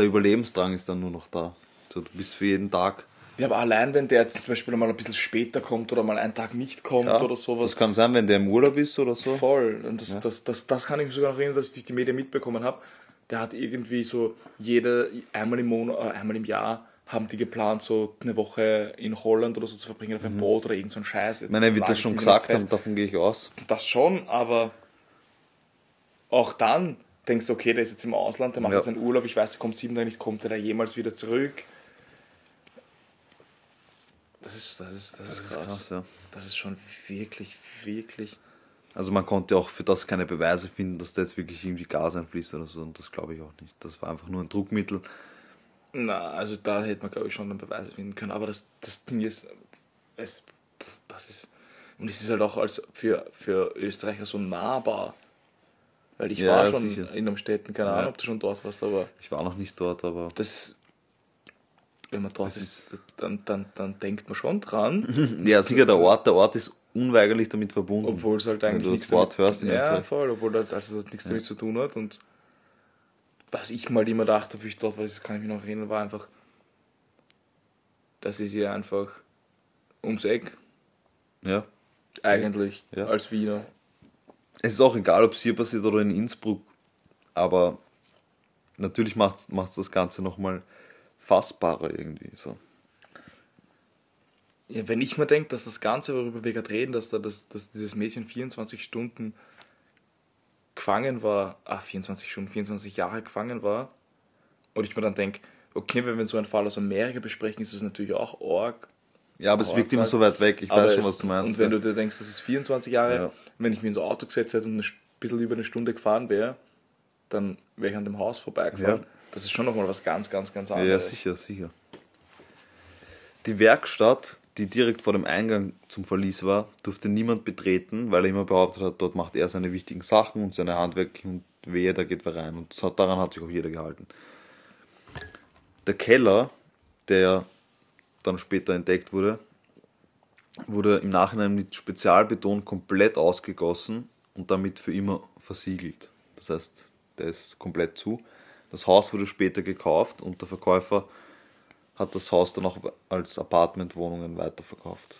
Der Überlebensdrang ist dann nur noch da. So, du bist für jeden Tag. Ja, aber allein wenn der jetzt zum Beispiel mal ein bisschen später kommt oder mal einen Tag nicht kommt Ja, oder sowas. Das kann sein, wenn der im Urlaub ist oder so. Voll. Und das, das, das, das kann ich mich sogar noch erinnern, dass ich durch die Medien mitbekommen habe. Der hat irgendwie so jede, einmal im Monat, äh, einmal im Jahr haben die geplant, so eine Woche in Holland oder so zu verbringen auf einem Boot oder irgend so ein Scheiß. Jetzt Mhm. Ich meine, er nagelt das schon gesagt haben, davon gehe ich aus. Das schon, aber auch dann denkst du, okay, der ist jetzt im Ausland, der macht Ja. jetzt einen Urlaub, ich weiß, der kommt sieben Tage nicht, kommt der da jemals wieder zurück? Das ist, das ist, das ist krass. krass, ja. Das ist schon wirklich, wirklich. Also man konnte auch für das keine Beweise finden, dass da jetzt wirklich irgendwie Gas einfließt oder so. Und das glaube ich auch nicht. Das war einfach nur ein Druckmittel. Na, also da hätte man, glaube ich, schon dann Beweise finden können. Aber das, das Ding ist, es, das ist, und es ist halt auch als für, für Österreicher so nahbar. Weil ich Ja, war ja, schon sicher. in einem Städten, keine Ja. Ahnung, ob du schon dort warst, aber Ich war noch nicht dort, aber das, wenn man dort Das ist, dann, dann, dann denkt man schon dran. ja, sicher der Ort. Der Ort ist unweigerlich damit verbunden. Obwohl es halt Wenn eigentlich du nichts das Wort damit, hörst in Ja, Österreich. voll, obwohl das also das nichts damit zu tun hat. Und was ich mal immer dachte, wie ich dort war, das kann ich mich noch erinnern, war einfach, das ist ja einfach ums Eck, Ja. eigentlich, Ja. als Wiener. Es ist auch egal, ob es hier passiert oder in Innsbruck, aber natürlich macht es das Ganze nochmal fassbarer irgendwie. So. Ja, wenn ich mir denke, dass das Ganze, worüber wir gerade reden, dass, da das, dass dieses Mädchen 24 Stunden gefangen war, ah, 24 Stunden, 24 Jahre gefangen war, und ich mir dann denke, okay, wenn wir so einen Fall aus Amerika besprechen, ist das natürlich auch arg. Ja, aber es Oh, wirkt immer so weit weg. Ich weiß schon, es- was du meinst. Und wenn ja. du dir denkst, das ist 24 Jahre, Ja. Wenn ich mir ins Auto gesetzt hätte und ein bisschen über eine Stunde gefahren wäre, dann wäre ich an dem Haus vorbeigefahren. Ja. Das ist schon nochmal was ganz, ganz, ganz Ja, ja, anderes. sicher, sicher. Die Werkstatt, die direkt vor dem Eingang zum Verlies war, durfte niemand betreten, weil er immer behauptet hat, dort macht er seine wichtigen Sachen und seine Handwerk und wehe, da geht wer rein. Und hat- daran hat sich auch jeder gehalten. Der Keller, der dann später entdeckt wurde, wurde im Nachhinein mit Spezialbeton komplett ausgegossen und damit für immer versiegelt. Das heißt, der ist komplett zu. Das Haus wurde später gekauft und der Verkäufer hat das Haus dann auch als Apartmentwohnungen weiterverkauft.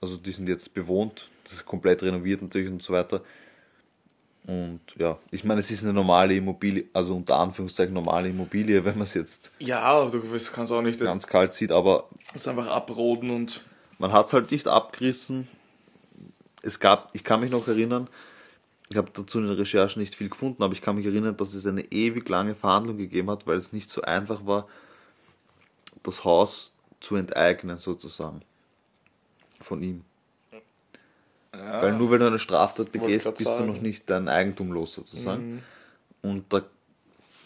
Also die sind jetzt bewohnt, das ist komplett renoviert natürlich und so weiter. Und ja, ich meine, es ist eine normale Immobilie, also unter Anführungszeichen normale Immobilie, wenn man es jetzt Ja, du kannst auch nicht ganz kalt sieht, aber das einfach abroden und man hat es halt nicht abgerissen. Es gab, ich kann mich noch erinnern, ich habe dazu in den Recherchen nicht viel gefunden, aber ich kann mich erinnern, dass es eine ewig lange Verhandlung gegeben hat, weil es nicht so einfach war, das Haus zu enteignen, sozusagen. Von ihm. ja, Weil nur weil du eine Straftat begehst, bist du sagen. noch nicht dein Eigentum los, sozusagen. Mhm. Und da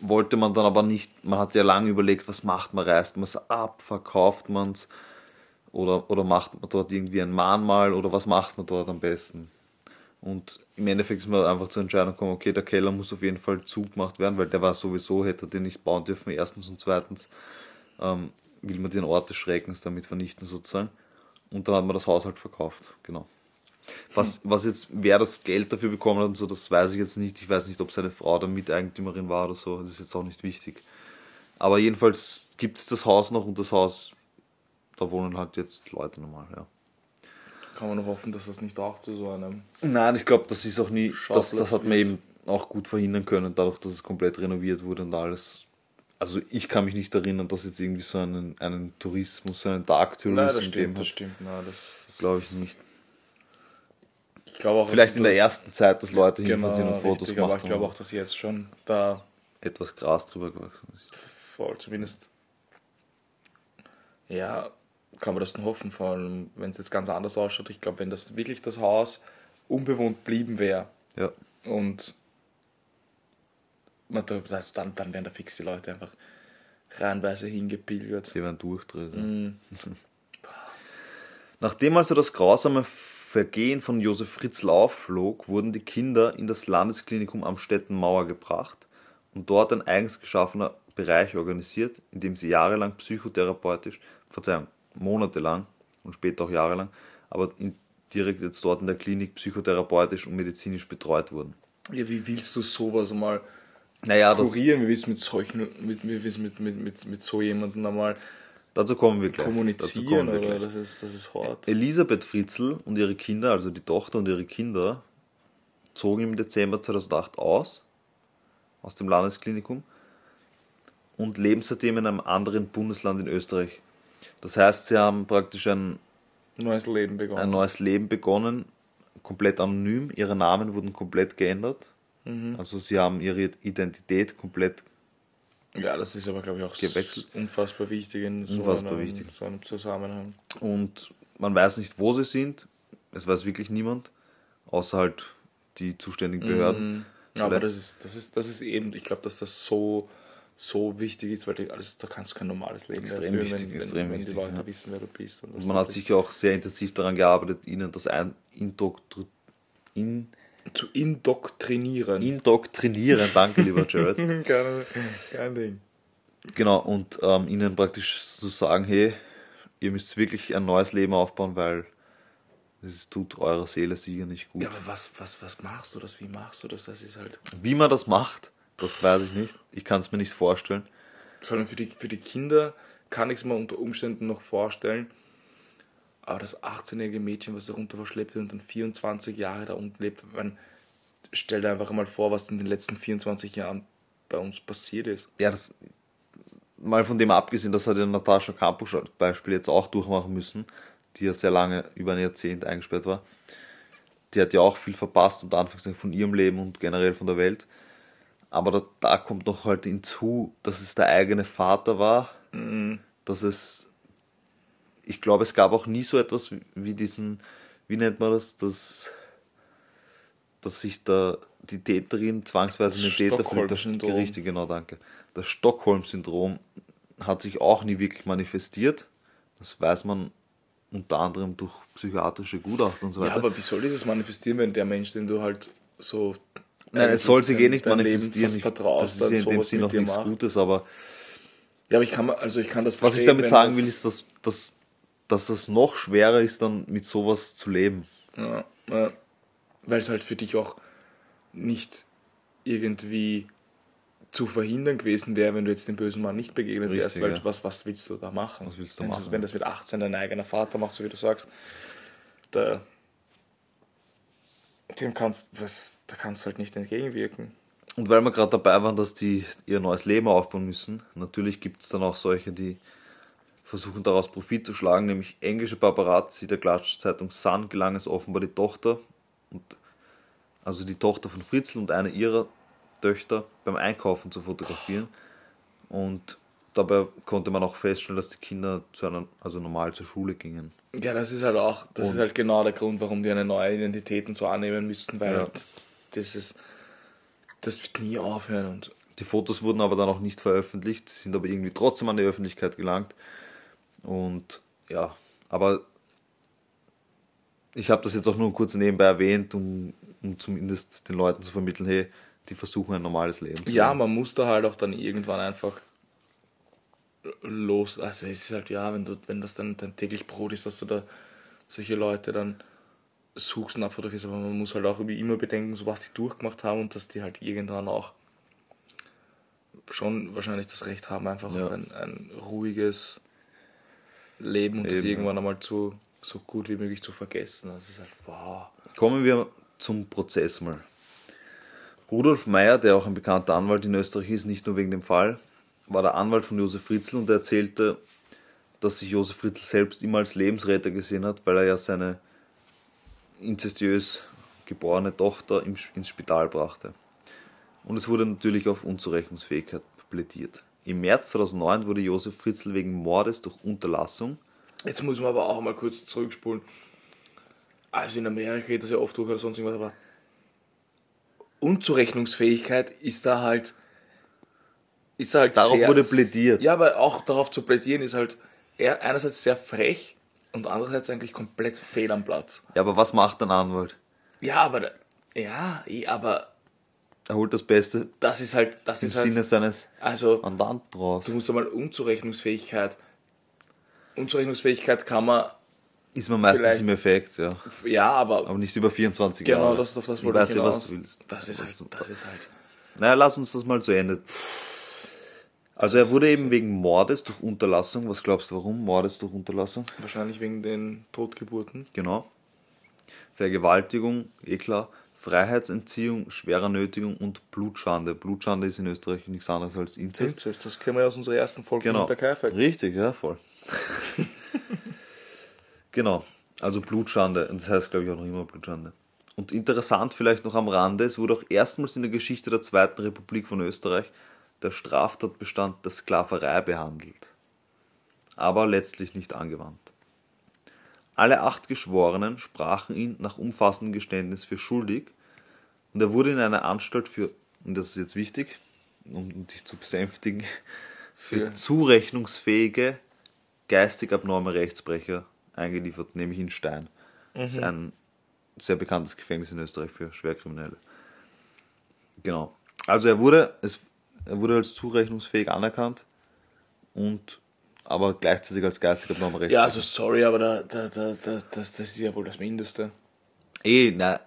wollte man dann aber nicht, man hat ja lange überlegt, was macht man, reißt man es ab, verkauft man es oder, oder macht man dort irgendwie ein Mahnmal oder was macht man dort am besten. Und im Endeffekt ist man einfach zur Entscheidung gekommen, okay, der Keller muss auf jeden Fall zugemacht werden, weil der war sowieso, hätte er den nicht bauen dürfen, erstens und zweitens ähm, will man den Ort des Schreckens damit vernichten sozusagen. Und dann hat man das Haus halt verkauft, genau. Was, was jetzt, wer das Geld dafür bekommen hat und so, das weiß ich jetzt nicht. Ich weiß nicht, ob seine Frau da Miteigentümerin war oder so. Das ist jetzt auch nicht wichtig. Aber jedenfalls gibt es das Haus noch und das Haus, da wohnen halt jetzt Leute normal, ja. kann man nur hoffen, dass das nicht auch zu so einem. Nein, ich glaube, das ist auch nie, das, das hat man eben auch gut verhindern können, dadurch, dass es komplett renoviert wurde und alles. Also ich kann mich nicht erinnern, dass jetzt irgendwie so einen, einen Tourismus, so einen Dark Tourism Nein, das stimmt, das stimmt. Nein, das, das Glaube ich nicht. Ich glaube auch, Vielleicht in der ersten Zeit, dass Leute genau, hinfahren sind und Fotos richtig, aber gemacht ich glaube auch, dass jetzt schon da Etwas Gras drüber gewachsen ist. voll zumindest. Ja, kann man das nur hoffen, vor allem wenn es jetzt ganz anders ausschaut. Ich glaube, wenn das wirklich das Haus unbewohnt blieben wäre Ja. und man also dann, dann wären da fix die Leute einfach reihenweise hingepilgert. Die werden durchdrehen. Mhm. Nachdem also das grausame Vergehen von Josef Fritzl aufflog, wurden die Kinder in das Landesklinikum am Stettenmauer gebracht und dort ein eigens geschaffener Bereich organisiert, in dem sie jahrelang psychotherapeutisch, Verzeihung, monatelang und später auch jahrelang, aber in, direkt jetzt dort in der Klinik psychotherapeutisch und medizinisch betreut wurden. Ja, wie willst du sowas mal Naja, kurieren? Wie willst du mit solchen, mit, wie willst mit, mit, mit, mit so jemandem einmal dazu kommen wir gleich. kommunizieren? kommen wir Oder gleich. das ist, das ist hart. Elisabeth Fritzl und ihre Kinder, also die Tochter und ihre Kinder, zogen im Dezember 2008 aus, aus dem Landesklinikum und leben seitdem in einem anderen Bundesland in Österreich. Das heißt, sie haben praktisch ein, Neues Leben begonnen. ein neues Leben begonnen, komplett anonym. Ihre Namen wurden komplett geändert. Mhm. Also sie haben ihre Identität komplett Ja, das ist aber, glaube ich, auch Gewechselt. unfassbar wichtig in so, Unfassbar einem, wichtig. so einem Zusammenhang. und man weiß nicht, wo sie sind. Es weiß wirklich niemand, außer halt die zuständigen Behörden. Mhm. Aber das ist, das ist, das ist eben, ich glaube, dass das so, so wichtig ist, weil die, alles, da kannst du kein normales Leben Extrem mehr führen, wichtig, wenn, extrem wenn, wenn wichtig, die Leute ja. wissen, wer du bist. Und, Und man du hat sicher auch sehr intensiv daran gearbeitet, ihnen das ein Indoktri in zu indoktrinieren. indoktrinieren. Danke, lieber Jared. kein, kein Ding. Genau, und ähm, ihnen praktisch zu sagen, hey, ihr müsst wirklich ein neues Leben aufbauen, weil es tut eurer Seele sicher nicht gut. Ja, aber was, was, was machst du das? Wie machst du das? Das ist halt. Wie man das macht, das weiß ich nicht. Ich kann es mir nicht vorstellen. Vor allem für die, für die Kinder kann ich es mir unter Umständen noch vorstellen. Aber das 18-jährige Mädchen, was darunter verschleppt wird und dann 24 Jahre da unten lebt, man stell dir einfach mal vor, was in den letzten 24 Jahren bei uns passiert ist. Ja, das mal von dem abgesehen, das hat ja Natascha Kampusch als Beispiel jetzt auch durchmachen müssen. die ja sehr lange, über ein Jahrzehnt eingesperrt war, die hat ja auch viel verpasst, unter Anführungszeichen von ihrem Leben und generell von der Welt. Aber da, da kommt noch halt hinzu, dass es der eigene Vater war, dass es, ich glaube, es gab auch nie so etwas wie- diesen, wie nennt man das, dass, dass sich da die Täterin zwangsweise Das Täter fühlt. Das. Richtig, genau, danke. Das Stockholm-Syndrom hat sich auch nie wirklich manifestiert. Das weiß man unter anderem durch psychiatrische Gutachten und so Ja, weiter. aber wie soll dieses manifestieren, wenn der Mensch, den du halt so. Nein, es soll sich eh nicht Leben manifestieren. Ich- das ist dann ja in dem sowas Sinn mit auch dir nichts macht. Gutes, aber Ja, aber ich kann, also ich kann das was ich damit sagen das- will, ist, dass, dass, dass das noch schwerer ist, dann mit sowas zu leben. Ja, ja. Weil es halt für dich auch nicht irgendwie zu verhindern gewesen wäre, wenn du jetzt dem bösen Mann nicht begegnet wärst, Richtig, weil ja. was, was willst du da machen? Was willst du wenn, machen? wenn das mit 18 dein eigener Vater macht, so wie du sagst, da, dem kannst, was, da kannst du halt nicht entgegenwirken. Und weil wir gerade dabei waren, dass die ihr neues Leben aufbauen müssen, natürlich gibt es dann auch solche, die versuchen daraus Profit zu schlagen, nämlich englische Paparazzi der Klatschzeitung Sun gelang es offenbar die Tochter, und, also die Tochter von Fritzl und eine ihrer Töchter beim Einkaufen zu fotografieren. Und dabei konnte man auch feststellen, dass die Kinder zu einer, also normal zur Schule gingen. Ja, das ist halt auch, das Und- ist halt genau der Grund, warum die eine neue Identität und so annehmen müssten, weil Ja. das ist, das wird nie aufhören und Die Fotos wurden aber dann auch nicht veröffentlicht, sind aber irgendwie trotzdem an die Öffentlichkeit gelangt. Und ja, aber ich habe das jetzt auch nur kurz nebenbei erwähnt, um, um zumindest den Leuten zu vermitteln, hey, die versuchen ein normales Leben zu Ja, leben. man muss da halt auch dann irgendwann einfach los. Also es ist halt ja, wenn du, wenn das dann dein täglich Brot ist, dass du da solche Leute dann suchst und abfotografierst, aber man muss halt auch wie immer bedenken, so was die durchgemacht haben und dass die halt irgendwann auch schon wahrscheinlich das Recht haben, einfach Ja. ein, ein ruhiges Leben und das Eben, ja. irgendwann einmal zu, so gut wie möglich zu vergessen. Das ist halt, wow. Kommen wir zum Prozess mal. Rudolf Meyer, der auch ein bekannter Anwalt in Österreich ist, nicht nur wegen dem Fall, war der Anwalt von Josef Fritzl und er erzählte, dass sich Josef Fritzl selbst immer als Lebensretter gesehen hat, weil er ja seine inzestiös geborene Tochter ins Spital brachte. Und es wurde natürlich auf Unzurechnungsfähigkeit plädiert. Im März 2009 wurde Josef Fritzl wegen Mordes durch Unterlassung Jetzt muss man aber auch mal kurz zurückspulen. Also in Amerika geht das ja oft durch oder sonst irgendwas, aber Unzurechnungsfähigkeit ist da halt. Ist halt Darauf sehr, wurde plädiert. Ja, aber auch darauf zu plädieren ist halt eher einerseits sehr frech und andererseits eigentlich komplett fehl am Platz. Ja, aber was macht ein Anwalt? Ja, aber ja, eh, aber Er holt das Beste das ist halt, das im ist halt, Sinne seines also Mandanten raus. du musst einmal Unzurechnungsfähigkeit. Unzurechnungsfähigkeit kann man, Ist man meistens im Effekt, ja. ja, aber Aber nicht über 24 Genau, Jahre. das, auf das ich wollte ich ja, hinaus. was du willst. Das ist, halt, das ist halt. Naja, lass uns das mal zu Ende. Also er wurde eben wegen Mordes durch Unterlassung, was glaubst du warum? Mordes durch Unterlassung? Wahrscheinlich wegen den Totgeburten. Genau. Vergewaltigung, eh klar. Freiheitsentziehung, schwerer Nötigung und Blutschande. Blutschande ist in Österreich nichts anderes als Inzest. Inzest, das kennen wir ja aus unserer ersten Folge Genau. mit der Kaifek. Richtig, ja, voll. genau. Also Blutschande. Und das heißt, glaube ich, auch noch immer Blutschande. Und interessant vielleicht noch am Rande, es wurde auch erstmals in der Geschichte der Zweiten Republik von Österreich der Straftatbestand der Sklaverei behandelt. Aber letztlich nicht angewandt. Alle acht Geschworenen sprachen ihn nach umfassendem Geständnis für schuldig und er wurde in eine Anstalt für, und das ist jetzt wichtig, um dich zu besänftigen, für Für- zurechnungsfähige, geistig abnorme Rechtsbrecher eingeliefert, nämlich in Stein. Das ist ein sehr bekanntes Gefängnis in Österreich für Schwerkriminelle. Genau. Also er wurde, es, er wurde als zurechnungsfähig anerkannt und aber gleichzeitig als geistig abnormer Ja, also sorry, aber da, da, da, da, das, das ist ja wohl das Mindeste. Eh, na,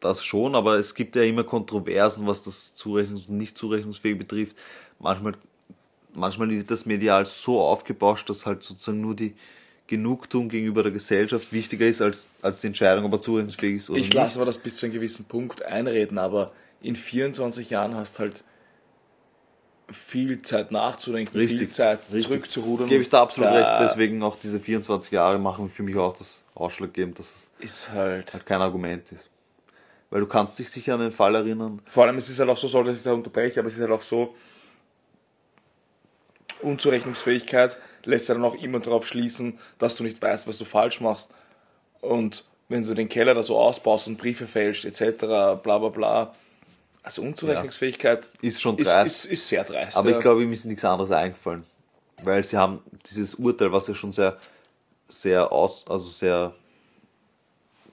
das schon, aber es gibt ja immer Kontroversen, was das Zurechnungs- und nicht zurechnungsfähig betrifft. Manchmal, manchmal wird das medial so aufgebauscht, dass halt sozusagen nur die Genugtuung gegenüber der Gesellschaft wichtiger ist als, als die Entscheidung, ob er zurechnungsfähig ist oder Ich nicht. lasse aber das bis zu einem gewissen Punkt einreden, aber in 24 Jahren hast halt viel Zeit nachzudenken, viel Richtig, Zeit richtig. zurückzurudern. Gebe ich da absolut Da recht. Deswegen auch diese 24 Jahre machen für mich auch das ausschlaggebend, dass es Ist halt. halt kein Argument ist. Weil du kannst dich sicher an den Fall erinnern. Vor allem, es ist halt auch so, sorry, dass ich da unterbreche, aber es ist halt auch so, Unzurechnungsfähigkeit lässt ja dann auch immer darauf schließen, dass du nicht weißt, was du falsch machst. Und wenn du den Keller da so ausbaust und Briefe fälschst, etc., bla bla bla. Also Unzurechnungsfähigkeit Ist schon ist, dreist. ist, ist sehr dreist. Aber ja. ich glaube, ihm ist nichts anderes eingefallen. Weil sie haben dieses Urteil, was ja schon sehr, sehr aus, also sehr,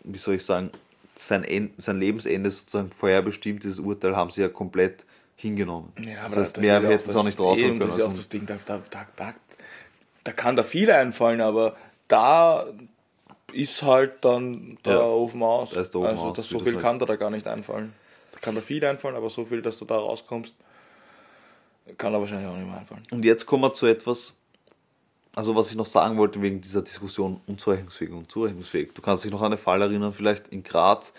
wie soll ich sagen, sein, End, sein Lebensende sozusagen vorherbestimmt, dieses Urteil haben sie ja komplett hingenommen. Ja, das heißt, mehr ist ja hätte es auch nicht rausholen können. Das ist ja auch das Ding, da, da, da, da, kann da viel einfallen, aber da ist halt dann der Ja, Ofen aus. da ist der Ofen also aus, das, so viel sagst. kann da, da gar nicht einfallen. Kann da viel einfallen, aber so viel, dass du da rauskommst, kann da wahrscheinlich auch nicht mehr einfallen. Und jetzt kommen wir zu etwas, also was ich noch sagen wollte wegen dieser Diskussion unzurechnungsfähig und zurechnungsfähig. Du kannst dich noch an einen Fall erinnern, vielleicht in Graz,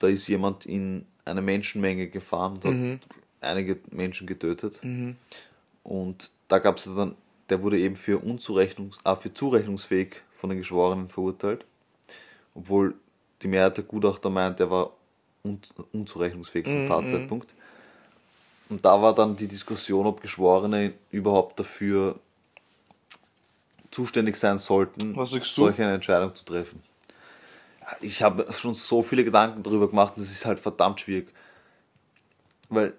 da ist jemand in eine Menschenmenge gefahren und hat einige Menschen getötet. Und da gab es dann, der wurde eben für, unzurechnungs ah, für zurechnungsfähig von den Geschworenen verurteilt, obwohl die Mehrheit der Gutachter meint, er war un unzurechnungsfähig zum Tatzeitpunkt. Und da war dann die Diskussion, ob Geschworene überhaupt dafür zuständig sein sollten, Was sagst du? solch eine Entscheidung zu treffen. Ich habe schon so viele Gedanken darüber gemacht, das ist halt verdammt schwierig. Weil,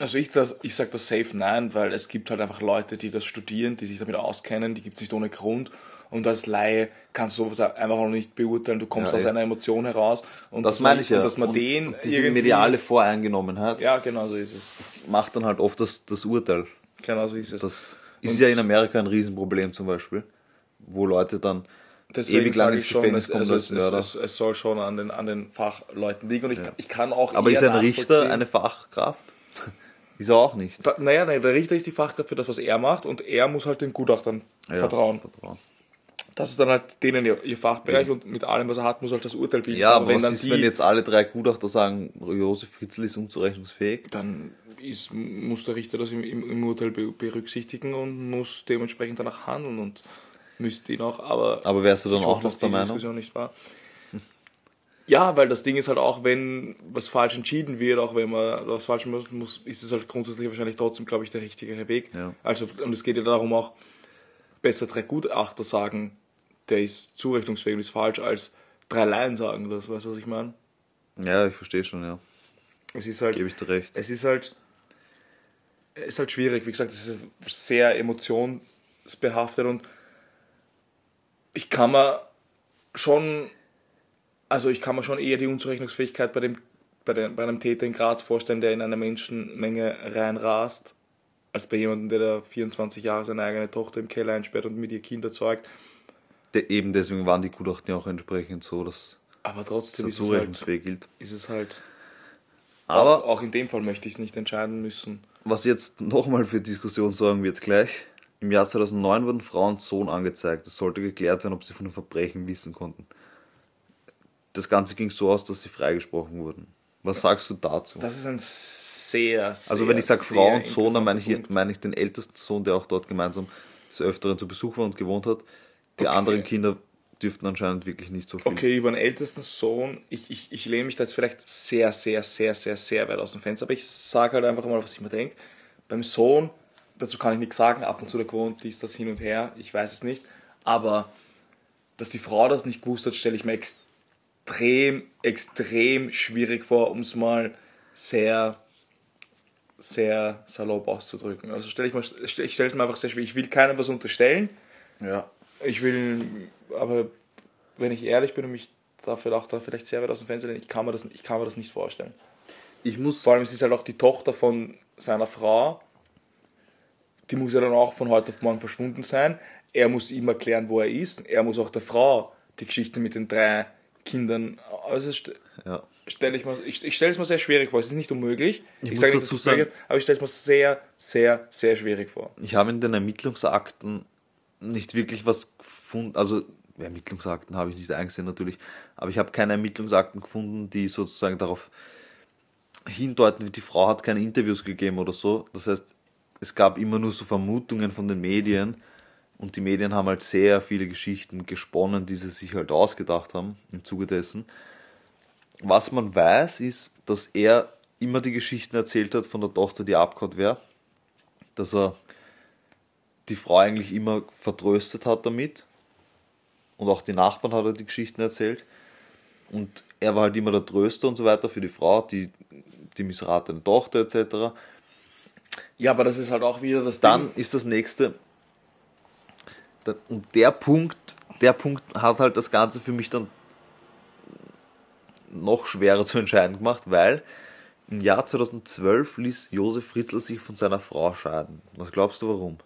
Also ich, das, ich sage das safe nein, weil es gibt halt einfach Leute, die das studieren, die sich damit auskennen, die gibt es nicht ohne Grund. Und als Laie kannst du sowas einfach noch nicht beurteilen. Du kommst Ja, aus eh. einer Emotion heraus. Und das dass meine man- ich ja. Dass man Und den diese mediale Voreingenommenheit Ja, genau so ist es. macht dann halt oft das, das Urteil. Genau so ist es. Das ist Und- ja in Amerika ein Riesenproblem zum Beispiel, wo Leute dann Deswegen ewig lang ins schon, Gefängnis es, kommen es, es, es, es soll schon an den, an den Fachleuten liegen. Und ich, ich kann auch Aber ist ein Richter eine Fachkraft? ist er auch nicht. Da, naja, nein, der Richter ist die Fachkraft für das, was er macht und er muss halt den Gutachtern Ja, vertrauen. Vertrauen. Das ist dann halt denen ihr, Fachbereich und mit allem, was er hat, muss halt das Urteil bilden. Ja, aber wenn was dann ist, die, wenn jetzt alle drei Gutachter sagen, Josef Fritzl ist unzurechnungsfähig? dann ist, muss der Richter das im, im, Urteil be- berücksichtigen und muss dementsprechend danach handeln und müsste ihn auch, aber, Aber wärst du dann auch noch der Meinung? Diskussion nicht war. Ja, weil das Ding ist halt auch, wenn was falsch entschieden wird, auch wenn man was falsch macht, muss, ist es halt grundsätzlich wahrscheinlich trotzdem, glaube ich, der richtigere Weg. Ja. Also, und es geht ja darum auch, besser drei Gutachter sagen, der ist zurechnungsfähig und ist falsch, als drei Laien sagen das, weißt du, was ich meine? Ja, ich verstehe schon, ja. Es ist halt, Gebe ich dir recht. es ist halt, es ist halt schwierig. Wie gesagt, es ist sehr emotionsbehaftet und ich kann mir schon, also ich kann mir schon eher die Unzurechnungsfähigkeit bei dem, bei, dem, bei einem Täter in Graz vorstellen, der in eine Menschenmenge reinrast, als bei jemandem, der da 24 Jahre seine eigene Tochter im Keller einsperrt und mit ihr Kinder zeugt. De eben deswegen waren die Gutachten ja auch entsprechend so, dass Aber trotzdem so ist es, halt, gilt. ist es halt. Aber auch, auch in dem Fall möchte ich es nicht entscheiden müssen. was jetzt nochmal für Diskussion sorgen wird gleich. Im Jahr 2009 wurden Frau und Sohn angezeigt. Es sollte geklärt werden, ob sie von den Verbrechen wissen konnten. Das Ganze ging so aus, dass sie freigesprochen wurden. Was sagst du dazu? Das ist ein sehr, sehr also wenn ich sage Frau und Sohn, dann meine ich, hier, meine ich den ältesten Sohn, der auch dort gemeinsam des Öfteren zu Besuch war und gewohnt hat. Die Okay. anderen Kinder dürften anscheinend wirklich nicht so viel. Okay, über den ältesten Sohn, ich, ich, ich lehne mich da jetzt vielleicht sehr, sehr, sehr, sehr, sehr weit aus dem Fenster, aber ich sage halt einfach mal, was ich mir denke. Beim Sohn, dazu kann ich nichts sagen, ab und zu der gewohnt, dies, das hin und her, ich weiß es nicht, aber dass die Frau das nicht gewusst hat, stelle ich mir extrem, extrem schwierig vor, um es mal sehr, sehr salopp auszudrücken. Also stelle ich, mal- ich stelle es mir einfach sehr schwierig. Ich will keinem was unterstellen, Ja. Ich will, aber wenn ich ehrlich bin und mich dafür auch da vielleicht sehr weit aus dem Fenster lehne, ich kann mir das, ich kann mir das nicht vorstellen. Ich muss Vor allem, es ist halt auch die Tochter von seiner Frau, die muss ja dann auch von heute auf morgen verschwunden sein. Er muss ihm erklären, wo er ist. Er muss auch der Frau die Geschichte mit den drei Kindern. Also st ja. stelle ich ich, ich stelle es mir sehr schwierig vor. Es ist nicht unmöglich. Ich Ich, sage nicht, dazu dass es sagen- aber ich stelle es mir sehr, sehr, sehr schwierig vor. Ich habe in den Ermittlungsakten nicht wirklich was gefunden, also Ermittlungsakten habe ich nicht eingesehen natürlich, aber ich habe keine Ermittlungsakten gefunden, die sozusagen darauf hindeuten, die Frau hat keine Interviews gegeben oder so. Das heißt, es gab immer nur so Vermutungen von den Medien und die Medien haben halt sehr viele Geschichten gesponnen, die sie sich halt ausgedacht haben im Zuge dessen. Was man weiß, ist, dass er immer die Geschichten erzählt hat von der Tochter, die abgehauen wäre. Dass er die Frau eigentlich immer vertröstet hat damit. Und auch die Nachbarn hat er die Geschichten erzählt. Und er war halt immer der Tröster und so weiter für die Frau, die, die missratene Tochter etc. Ja, aber das ist halt auch wieder das Dann Ding. ist das nächste. Und der Punkt, der Punkt hat halt das Ganze für mich dann noch schwerer zu entscheiden gemacht, weil im Jahr 2012 ließ Josef Fritzl sich von seiner Frau scheiden. Was glaubst du warum?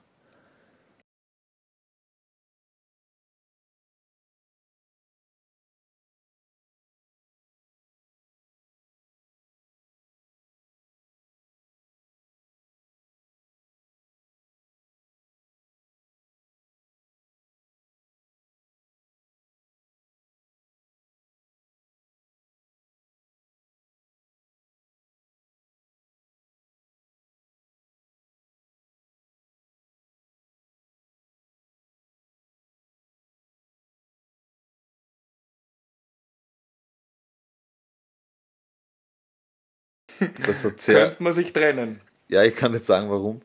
Das hat sehr, Könnte man sich trennen. ja, ich kann nicht sagen warum.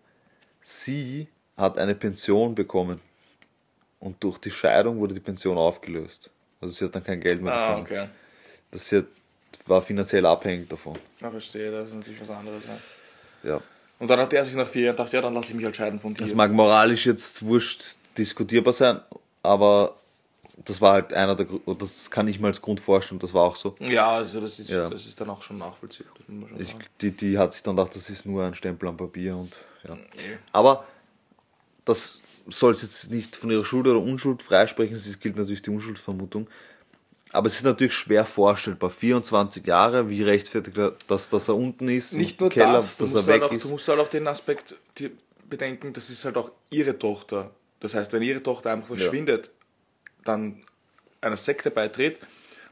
Sie hat eine Pension bekommen und durch die Scheidung wurde die Pension aufgelöst. Also sie hat dann kein Geld mehr Ah, bekommen. okay. Das sie hat, war finanziell abhängig davon. Ja, verstehe, das ist natürlich was anderes. Ja. Ja. Und dann hat er sich nach vier Jahren gedacht, ja, dann lasse ich mich halt scheiden von dir. Das mag moralisch jetzt wurscht diskutierbar sein, aber das war halt einer der Gründe, das kann ich mir als Grund vorstellen, das war auch so. ja, also das ist, Ja. das ist dann auch schon nachvollziehbar. Schon Ich, die, die hat sich dann gedacht, das ist nur ein Stempel am Papier und ja. Nee. Aber das soll es jetzt nicht von ihrer Schuld oder Unschuld freisprechen, es gilt natürlich die Unschuldsvermutung. Aber es ist natürlich schwer vorstellbar. 24 Jahre, wie rechtfertigt er, dass, dass er unten ist, Nicht nur Keller, das, du dass er musst, weg halt auch, ist. du musst halt auch den Aspekt bedenken, das ist halt auch ihre Tochter. Das heißt, wenn ihre Tochter einfach verschwindet, dann einer Sekte beitritt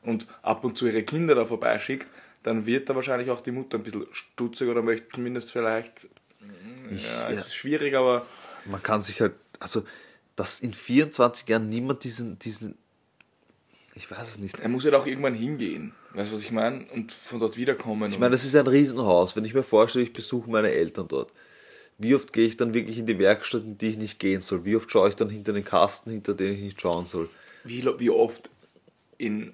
und ab und zu ihre Kinder da vorbeischickt, dann wird da wahrscheinlich auch die Mutter ein bisschen stutzig oder möchte zumindest vielleicht. ja, es ja. ist schwierig, aber Man kann sich halt, also, dass in 24 Jahren niemand diesen, diesen, ich weiß es nicht. er muss ja halt auch irgendwann hingehen. Weißt du, was ich meine? Und von dort wiederkommen. Ich meine, das ist ein Riesenhaus. Wenn ich mir vorstelle, ich besuche meine Eltern dort. Wie oft gehe ich dann wirklich in die Werkstatt, in die ich nicht gehen soll? Wie oft schaue ich dann hinter den Kasten, hinter den ich nicht schauen soll? Wie, wie oft in.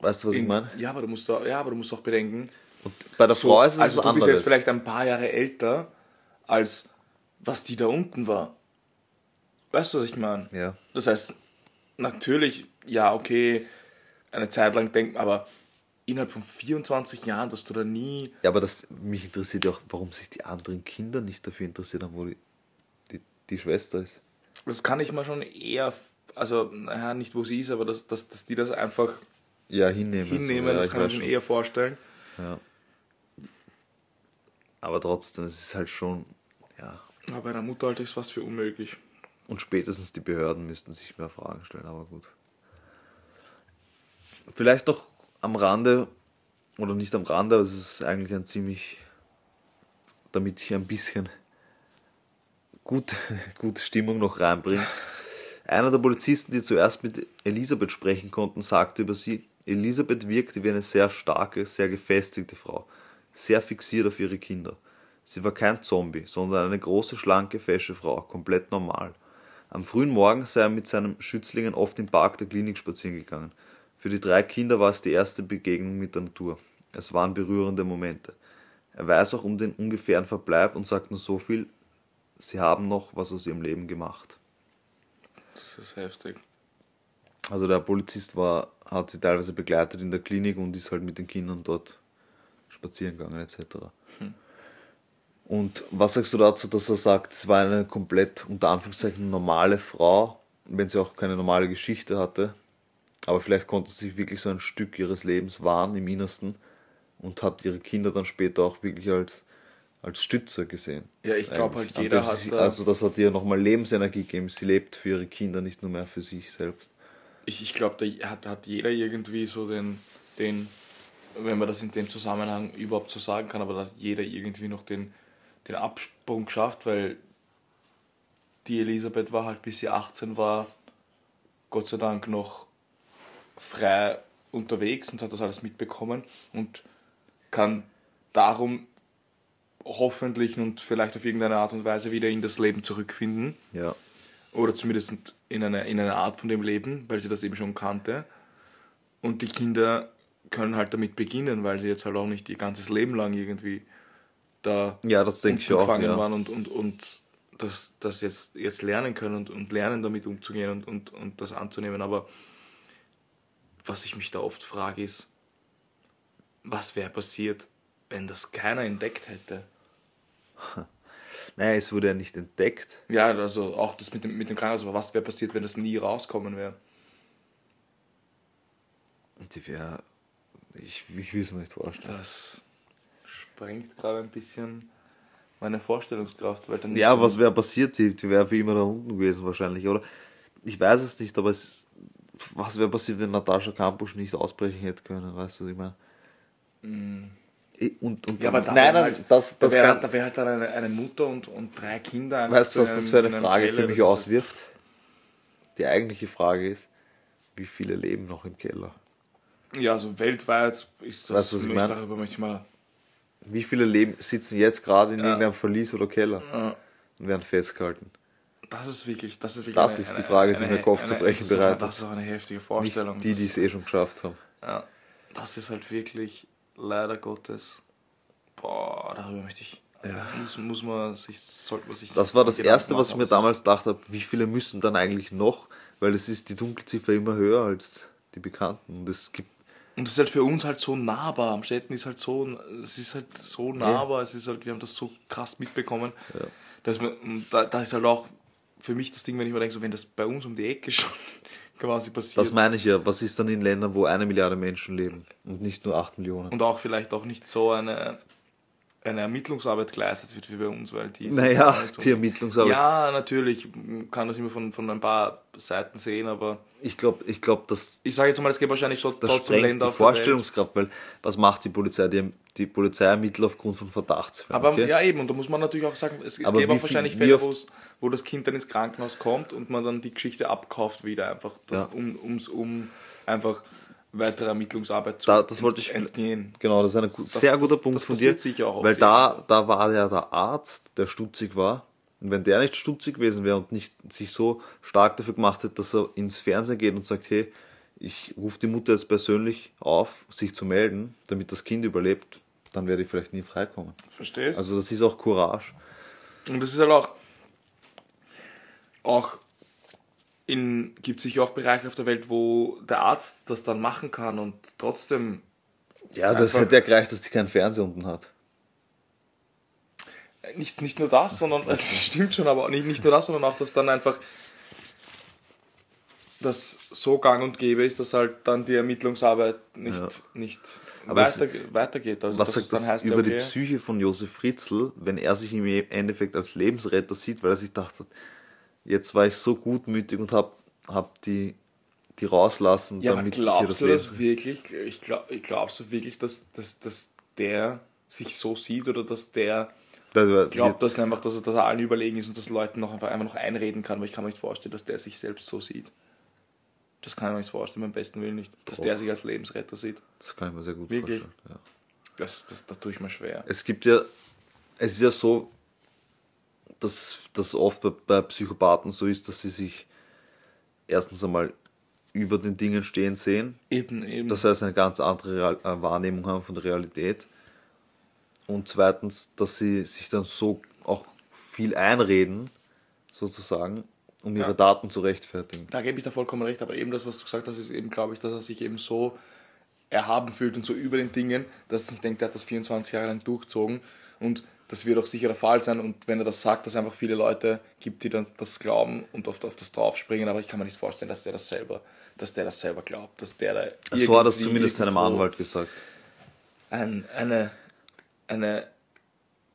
Weißt du, was ich in meine? ja, aber du musst da, ja, aber du musst auch bedenken, Und bei der So, Frau ist es also was du bist anderes. jetzt vielleicht ein paar Jahre älter, als was die da unten war. Weißt du, was ich meine? Ja. Das heißt, natürlich, ja, okay, eine Zeit lang denken, aber innerhalb von 24 Jahren, dass du da nie. Ja, aber das, mich interessiert ja auch, warum sich die anderen Kinder nicht dafür interessiert haben, wo die, die, die Schwester ist. Das kann ich mir schon eher, also, naja, nicht wo sie ist, aber dass, dass, dass die das einfach Ja, hinnehmen. hinnehmen, so, ja, das kann ich mir schon eher vorstellen. Ja. Aber trotzdem, es ist halt schon, ja. Aber bei einer Mutter halte ich es fast für unmöglich. Und spätestens die Behörden müssten sich mehr Fragen stellen, aber gut. Vielleicht noch am Rande, oder nicht am Rande, aber es ist eigentlich ein ziemlich, damit ich ein bisschen gut, gute Stimmung noch reinbringe. Einer der Polizisten, die zuerst mit Elisabeth sprechen konnten, sagte über sie, Elisabeth wirkte wie eine sehr starke, sehr gefestigte Frau, sehr fixiert auf ihre Kinder. Sie war kein Zombie, sondern eine große, schlanke, fesche Frau, komplett normal. Am frühen Morgen sei er mit seinen Schützlingen oft im Park der Klinik spazieren gegangen. Für die drei Kinder war es die erste Begegnung mit der Natur. Es waren berührende Momente. Er weiß auch um den ungefähren Verbleib und sagt nur so viel, sie haben noch was aus ihrem Leben gemacht. Das ist heftig. Also der Polizist war, hat sie teilweise begleitet in der Klinik und ist halt mit den Kindern dort spazieren gegangen etc. Und was sagst du dazu, dass er sagt, es war eine komplett unter Anführungszeichen normale Frau, wenn sie auch keine normale Geschichte hatte, aber vielleicht konnte sie sich wirklich so ein Stück ihres Lebens wahren im Innersten und hat ihre Kinder dann später auch wirklich als, als Stützer gesehen. Ja, ich glaub Eigentlich. halt, jeder hat sie, da- Also das hat ihr nochmal Lebensenergie gegeben. Sie lebt für ihre Kinder, nicht nur mehr für sich selbst. Ich, ich glaube, da hat, hat jeder irgendwie so den, den wenn man das in dem Zusammenhang überhaupt so sagen kann, aber dass jeder irgendwie noch den, den Absprung schafft, weil die Elisabeth war halt, bis sie 18 war, Gott sei Dank noch frei unterwegs und hat das alles mitbekommen und kann darum hoffentlich und vielleicht auf irgendeine Art und Weise wieder in das Leben zurückfinden. Ja. Oder zumindest in eine, in eine Art von dem Leben, weil sie das eben schon kannte. Und die Kinder können halt damit beginnen, weil sie jetzt halt auch nicht ihr ganzes Leben lang irgendwie da Ja, das denke ich auch. gefangen Ja. waren und, und, und das, das jetzt, jetzt lernen können und, und lernen damit umzugehen und, und, und das anzunehmen. Aber was ich mich da oft frage ist, was wäre passiert, wenn das keiner entdeckt hätte? Naja, es wurde ja nicht entdeckt. Ja, also auch das mit dem, mit dem Krankenhaus, aber was wäre passiert, wenn das nie rauskommen wäre? Die wäre. Ich, ich will es mir nicht vorstellen. Das sprengt gerade ein bisschen meine Vorstellungskraft, weil dann Ja, was wäre passiert? Die, die wäre für immer da unten gewesen wahrscheinlich, oder? Ich weiß es nicht, aber es, was wäre passiert, wenn Natascha Kampusch nicht ausbrechen hätte können? Weißt du, was ich meine? Und, und Mm. Ja, aber da nein, nein, halt, das, da das wäre kann, da wär halt dann eine, eine Mutter und, und drei Kinder. weißt du, was zu das für eine Frage Keller, für mich auswirft? Die eigentliche Frage ist, wie viele leben noch im Keller? Ja, also weltweit ist das, Weißt was ich mein? darüber möchte ich mal, Wie viele leben, sitzen jetzt gerade in Ja. irgendeinem Verlies oder Keller Ja. und werden festgehalten? das ist wirklich, das ist wirklich Das ist die Frage, die mir Kopfzerbrechen das ist- bereitet. Das ist auch eine heftige Nicht Vorstellung. die, die es eh schon geschafft haben. Ja, das ist halt wirklich leider Gottes. Boah, darüber möchte ich. Muss, muss man sich, sollte man sich. Das war das Gedanken Erste, was ich machen, mir damals gedacht habe, wie viele müssen dann eigentlich noch, weil es ist die Dunkelziffer immer höher als die Bekannten. Und es gibt, ist- Und es ist halt für uns halt so nahbar. Am Städten ist halt so, es ist halt so nahbar. Es ist halt, wir haben das so krass mitbekommen. Dass man, da, da ist halt auch für mich das Ding, wenn ich mir denke, so, wenn das bei uns um die Ecke schon quasi passiert. das meine ich ja, was ist dann in Ländern, wo eine Milliarde Menschen leben und nicht nur acht Millionen? und auch vielleicht auch nicht so eine, eine Ermittlungsarbeit geleistet wird wie bei uns, weil die Naja, die Ermittlungsarbeit. Ja, natürlich man kann das immer von, von ein paar Seiten sehen, aber Ich glaube, ich glaub, dass ich sage jetzt mal, es gibt wahrscheinlich schon das trotzdem Länder die auf. Vorstellungskraft, weil was macht die Polizei? Die, die Polizei ermittelt aufgrund von Verdachtsfällen. Aber okay? ja, eben, und da muss man natürlich auch sagen, es, es Aber gäbe auch wahrscheinlich Fälle, wo das Kind dann ins Krankenhaus kommt und man dann die Geschichte abkauft wieder einfach, das, Ja. um, ums, um einfach weitere Ermittlungsarbeit zu Da, das wollte ich entgehen. Genau, das ist ein gut, Das- sehr das- guter Punkt das von dir. sicher auch weil da, da war ja der Arzt, der stutzig war. Und wenn der nicht stutzig gewesen wäre und nicht sich so stark dafür gemacht hätte, dass er ins Fernsehen geht und sagt, hey, ich rufe die Mutter jetzt persönlich auf, sich zu melden, damit das Kind überlebt, dann wäre die vielleicht nie freikommen. Verstehst? Also das ist auch Courage. Und das ist halt auch, auch in, gibt sicher auch Bereiche auf der Welt, wo der Arzt das dann machen kann und trotzdem, Ja, das hätte ja gereicht, dass die keinen Fernseher unten hat. nicht, nicht nur das, sondern, es stimmt schon, aber nicht, nicht nur das, sondern auch, dass dann einfach das so gang und gäbe ist, dass halt dann die Ermittlungsarbeit nicht, Ja. nicht Aber es- weiter, weitergeht. Also Was sagt das heißt, über ja, die okay, Psyche von Josef Fritzl, wenn er sich im Endeffekt als Lebensretter sieht, weil er sich dachte, jetzt war ich so gutmütig und hab, hab die, die rauslassen, Ja, damit ich glaubst das du das wirklich? Ich glaub, ich glaubst du wirklich, dass, dass, dass der sich so sieht oder dass der Das glaubt, dass er einfach, dass er, dass er allen überlegen ist und dass Leuten noch einfach, einfach noch einreden kann, weil ich kann mir nicht vorstellen, dass der sich selbst so sieht. Das kann ich mir nicht vorstellen, beim besten Willen nicht. Dass der sich als Lebensretter sieht. Das kann ich mir sehr gut Wirklich? vorstellen. Ja. Das, das, das tue ich mir schwer. Es gibt ja, es ist ja so, dass das oft bei, bei Psychopathen so ist, dass sie sich erstens einmal über den Dingen stehen sehen, Eben, eben. das heißt eine ganz andere Real äh, Wahrnehmung haben von der Realität und zweitens, dass sie sich dann so auch viel einreden, sozusagen, um ihre Ja. Daten zu rechtfertigen. Da gebe ich da vollkommen recht, aber eben das, was du gesagt hast, ist eben, glaube ich, dass er sich eben so erhaben fühlt und so über den Dingen, dass er sich denkt, er hat das 24 Jahre lang durchgezogen und das wird auch sicher der Fall sein und wenn er das sagt, dass es einfach viele Leute gibt, die dann das glauben und oft auf das draufspringen, aber ich kann mir nicht vorstellen, dass der das selber, dass der das selber glaubt, dass der da So hat das zumindest seinem Anwalt gesagt. ein, eine, eine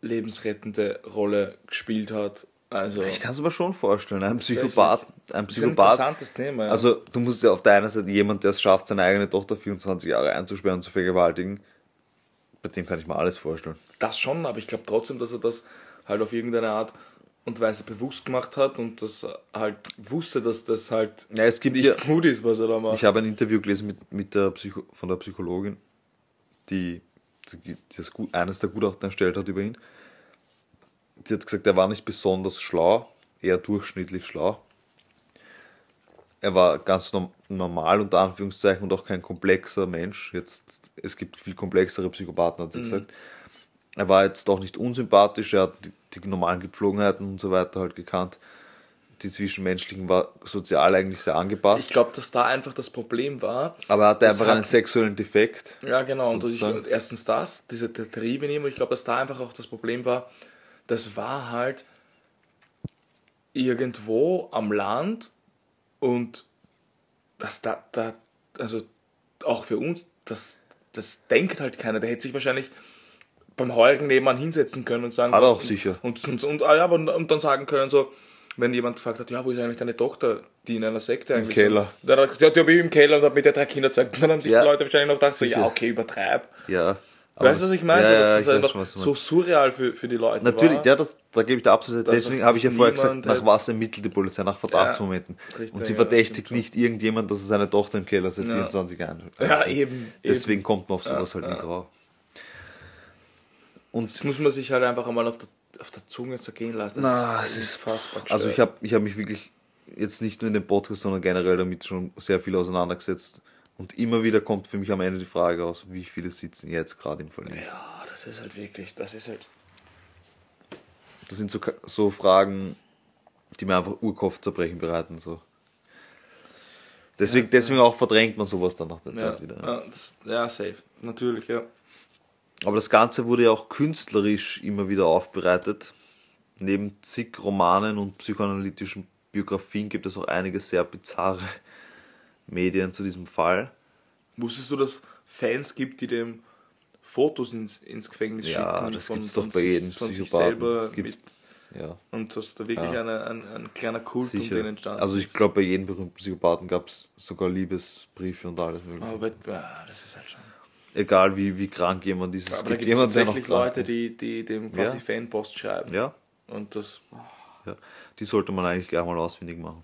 lebensrettende Rolle gespielt hat Also, Ich kann es mir schon vorstellen. Ein. Psychopath, ein das ist ein Psychopath interessantes Thema. Ja. Also, du musst ja auf der einen Seite jemand, der es schafft, seine eigene Tochter 24 Jahre einzusperren und zu vergewaltigen, bei dem kann ich mir alles vorstellen. das schon, aber ich glaube trotzdem, dass er das halt auf irgendeine Art und Weise bewusst gemacht hat und das halt wusste, dass das halt Ja, es gibt nicht ja, gut ist, was er da macht. ich habe ein Interview gelesen mit, mit der Psycho, von der Psychologin, die, die das, eines der Gutachten erstellt hat über ihn. Sie hat gesagt, er war nicht besonders schlau, eher durchschnittlich schlau. Er war ganz norm- normal, unter Anführungszeichen, und auch kein komplexer Mensch. Jetzt, es gibt viel komplexere Psychopathen, hat sie gesagt. Er war jetzt auch nicht unsympathisch, er hat die, die normalen Gepflogenheiten und so weiter halt gekannt. Die zwischenmenschlichen war sozial eigentlich sehr angepasst. Ich glaube, dass da einfach das Problem war. Aber er hatte einfach hat- einen sexuellen Defekt. Ja, genau. Und, ich, erstens das, diese der Trieb in ihm. Und ich glaube, dass da einfach auch das Problem war, das war halt irgendwo am Land und das da, da also auch für uns, das, das denkt halt keiner. Der hätte sich wahrscheinlich beim Heurigen nebenan hinsetzen können und sagen. Hat er auch und, sicher. Und, und, und, ah ja, aber, und dann sagen können, so, wenn jemand gefragt hat, ja, wo ist eigentlich deine Tochter, die in einer Sekte eigentlich Keller. sind? Dann hat er gesagt, ja, die habe ich im Keller und habe mit der drei Kinder gezeigt. Und dann haben sich Ja, die Leute wahrscheinlich noch gedacht, so, ja, okay, übertreib. Ja. Weißt du, was ich meine? Ja, ja, das weiß einfach schon, so surreal für, für die Leute Natürlich, war. ja, das, da gebe ich dir absolut. Deswegen habe ich ja vorher gesagt, nach was ermittelt die Polizei? Nach Verdachtsmomenten. richtig, und sie ja, verdächtigt nicht irgendjemand, dass er seine Tochter im Keller seit 24 Jahren Ja, eben. Deswegen eben. kommt man auf sowas Ja, halt ja. nie drauf. Und Das muss man sich halt einfach einmal auf der, auf der Zunge zergehen lassen. Das Na, ist, es ist- fassbar Also ich habe ich hab mich wirklich jetzt nicht nur in dem Podcast, sondern generell damit schon sehr viel auseinandergesetzt. Und immer wieder kommt für mich am Ende die Frage aus, wie viele sitzen jetzt gerade im Verlies. Ja, das ist halt wirklich, das ist halt. Das sind so, so Fragen, die mir einfach Urkopfzerbrechen bereiten. So. Deswegen, deswegen auch verdrängt man sowas dann nach der Ja, Zeit wieder. ja, das, ja, safe. Natürlich, ja. Aber das Ganze wurde ja auch künstlerisch immer wieder aufbereitet. Neben zig Romanen und psychoanalytischen Biografien gibt es auch einige sehr bizarre Medien zu diesem Fall. Wusstest du, dass Fans gibt, die dem Fotos ins, ins Gefängnis Ja, schicken das von, gibt's doch bei jedem von sich selber Gibt's- mit, Ja, und dass da wirklich Ja. eine, ein, ein kleiner Kult um sicher. den entstanden Also ich glaube, bei jedem berühmten Psychopathen gab es sogar Liebesbriefe und alles mögliche. Aber ja, das ist halt schon. Egal wie, wie krank jemand ist. Es Aber da gibt gibt es tatsächlich Leute, die, die dem quasi Ja. Fanpost schreiben. Ja, Und das. ja, die sollte man eigentlich gleich mal ausfindig machen.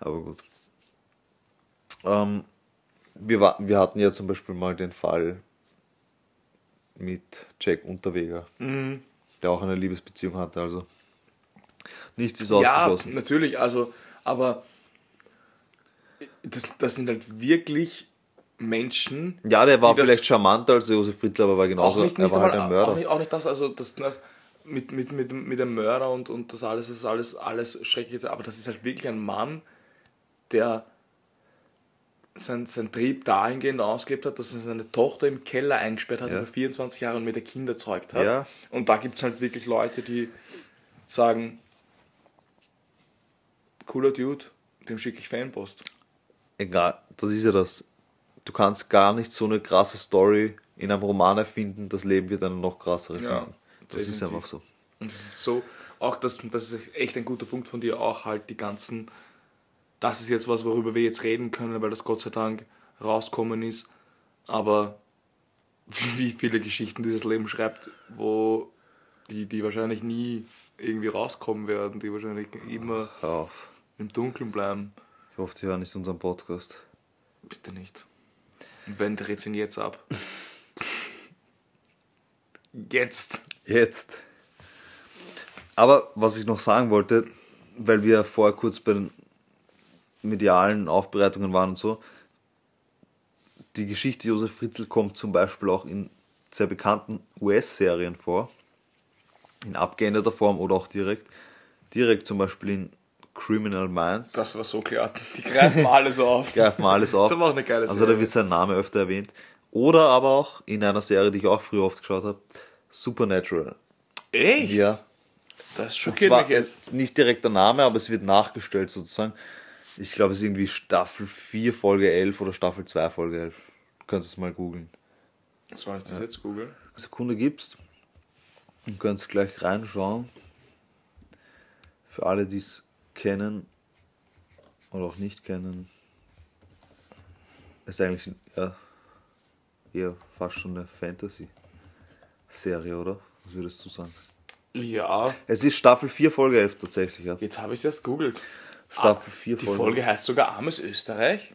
Aber gut. Ähm, wir, wir hatten ja zum Beispiel mal den Fall mit Jack Unterweger, Mhm. der auch eine Liebesbeziehung hatte. Also nichts ist Ja, ausgeschlossen. natürlich, also, aber das, das sind halt wirklich Menschen. Ja, der war vielleicht charmanter als Josef Fritzl, aber war genauso, auch nicht, er nicht war halt ein Mörder. Auch nicht, auch nicht das, also das, das mit, mit, mit, mit dem Mörder und, und das alles ist alles, alles schrecklich, aber das ist halt wirklich ein Mann, der sein, sein Trieb dahingehend ausgelebt hat, dass er seine Tochter im Keller eingesperrt hat Ja. über 24 Jahre und mit der Kinder erzeugt hat. Ja. Und da gibt es halt wirklich Leute, die sagen, cooler Dude, dem schicke ich Fanpost. Egal, das ist ja das. Du kannst gar nicht so eine krasse Story in einem Roman erfinden, das Leben wird eine noch krassere Ja, finden. Das ist definitiv. einfach so. Und das ist so, auch das, das ist echt ein guter Punkt von dir, auch halt die ganzen, das ist jetzt was, worüber wir jetzt reden können, weil das Gott sei Dank rauskommen ist, aber wie viele Geschichten dieses Leben schreibt, wo die, die wahrscheinlich nie irgendwie rauskommen werden, die wahrscheinlich immer im Dunkeln bleiben. Ich hoffe, die hören nicht unseren Podcast. Bitte nicht. Und wenn, dreht ihn jetzt ab. jetzt. Jetzt. Aber was ich noch sagen wollte, weil wir vorher kurz bei den medialen Aufbereitungen waren und so, die Geschichte Josef Fritzl kommt zum Beispiel auch in sehr bekannten US-Serien vor, in abgeänderter Form oder auch direkt. Direkt zum Beispiel in Criminal Minds. Das war so klar. Die greifen alles auf. greifen alles auf. Das war auch eine geile Also da Serie. wird sein Name öfter erwähnt. Oder aber auch in einer Serie, die ich auch früher oft geschaut habe, Supernatural. Echt? Ja. Das schockiert mich jetzt. nicht direkt der Name, aber es wird nachgestellt sozusagen. Ich glaube, es ist irgendwie Staffel 4, Folge 11 oder Staffel 2, Folge 11. Du kannst es mal googeln. Soll ich das jetzt googeln? Sekunde gibst. Du kannst gleich reinschauen. Für alle, die es kennen oder auch nicht kennen, ist eigentlich ja, eher fast schon eine Fantasy-Serie, oder? Was würdest du sagen? Ja, Es ist Staffel 4, Folge 11 tatsächlich, ja. jetzt habe ich es erst googelt. Staffel 4, Die Folge. Folge heißt sogar Armes Österreich.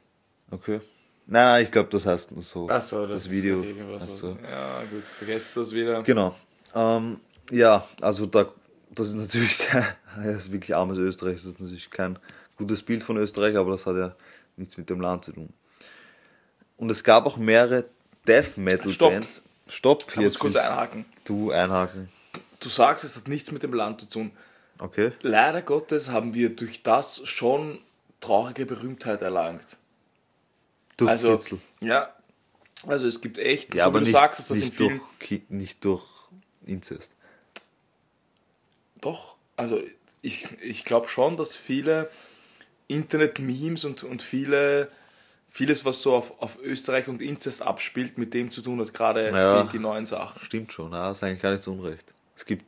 Okay. Nein, nein, ich glaube, das heißt nur so. Achso, das, das Video. ist irgendwas. Ach so. Ja, gut, vergesst das wieder. Genau. Ähm, ja, also da, das ist natürlich kein, das ist wirklich armes Österreich, das ist natürlich kein gutes Bild von Österreich, aber das hat ja nichts mit dem Land zu tun. Und es gab auch mehrere Death Metal Stopp. Bands. Stopp, Ich muss kurz einhaken. Du einhaken. Du sagst, es hat nichts mit dem Land zu tun. Okay. Leider Gottes haben wir durch das schon traurige Berühmtheit erlangt. Durch Also, Fritzl. ja, also es gibt echt, Ja, so aber du nicht, sagst, dass das nicht, durch, nicht durch Inzest. Doch, also ich, ich glaube schon, dass viele Internet-Memes und, und viele, vieles, was so auf, auf Österreich und Inzest abspielt, mit dem zu tun hat, gerade Ja. die, die neuen Sachen. Stimmt schon, ja, ist eigentlich gar nicht so unrecht. Es gibt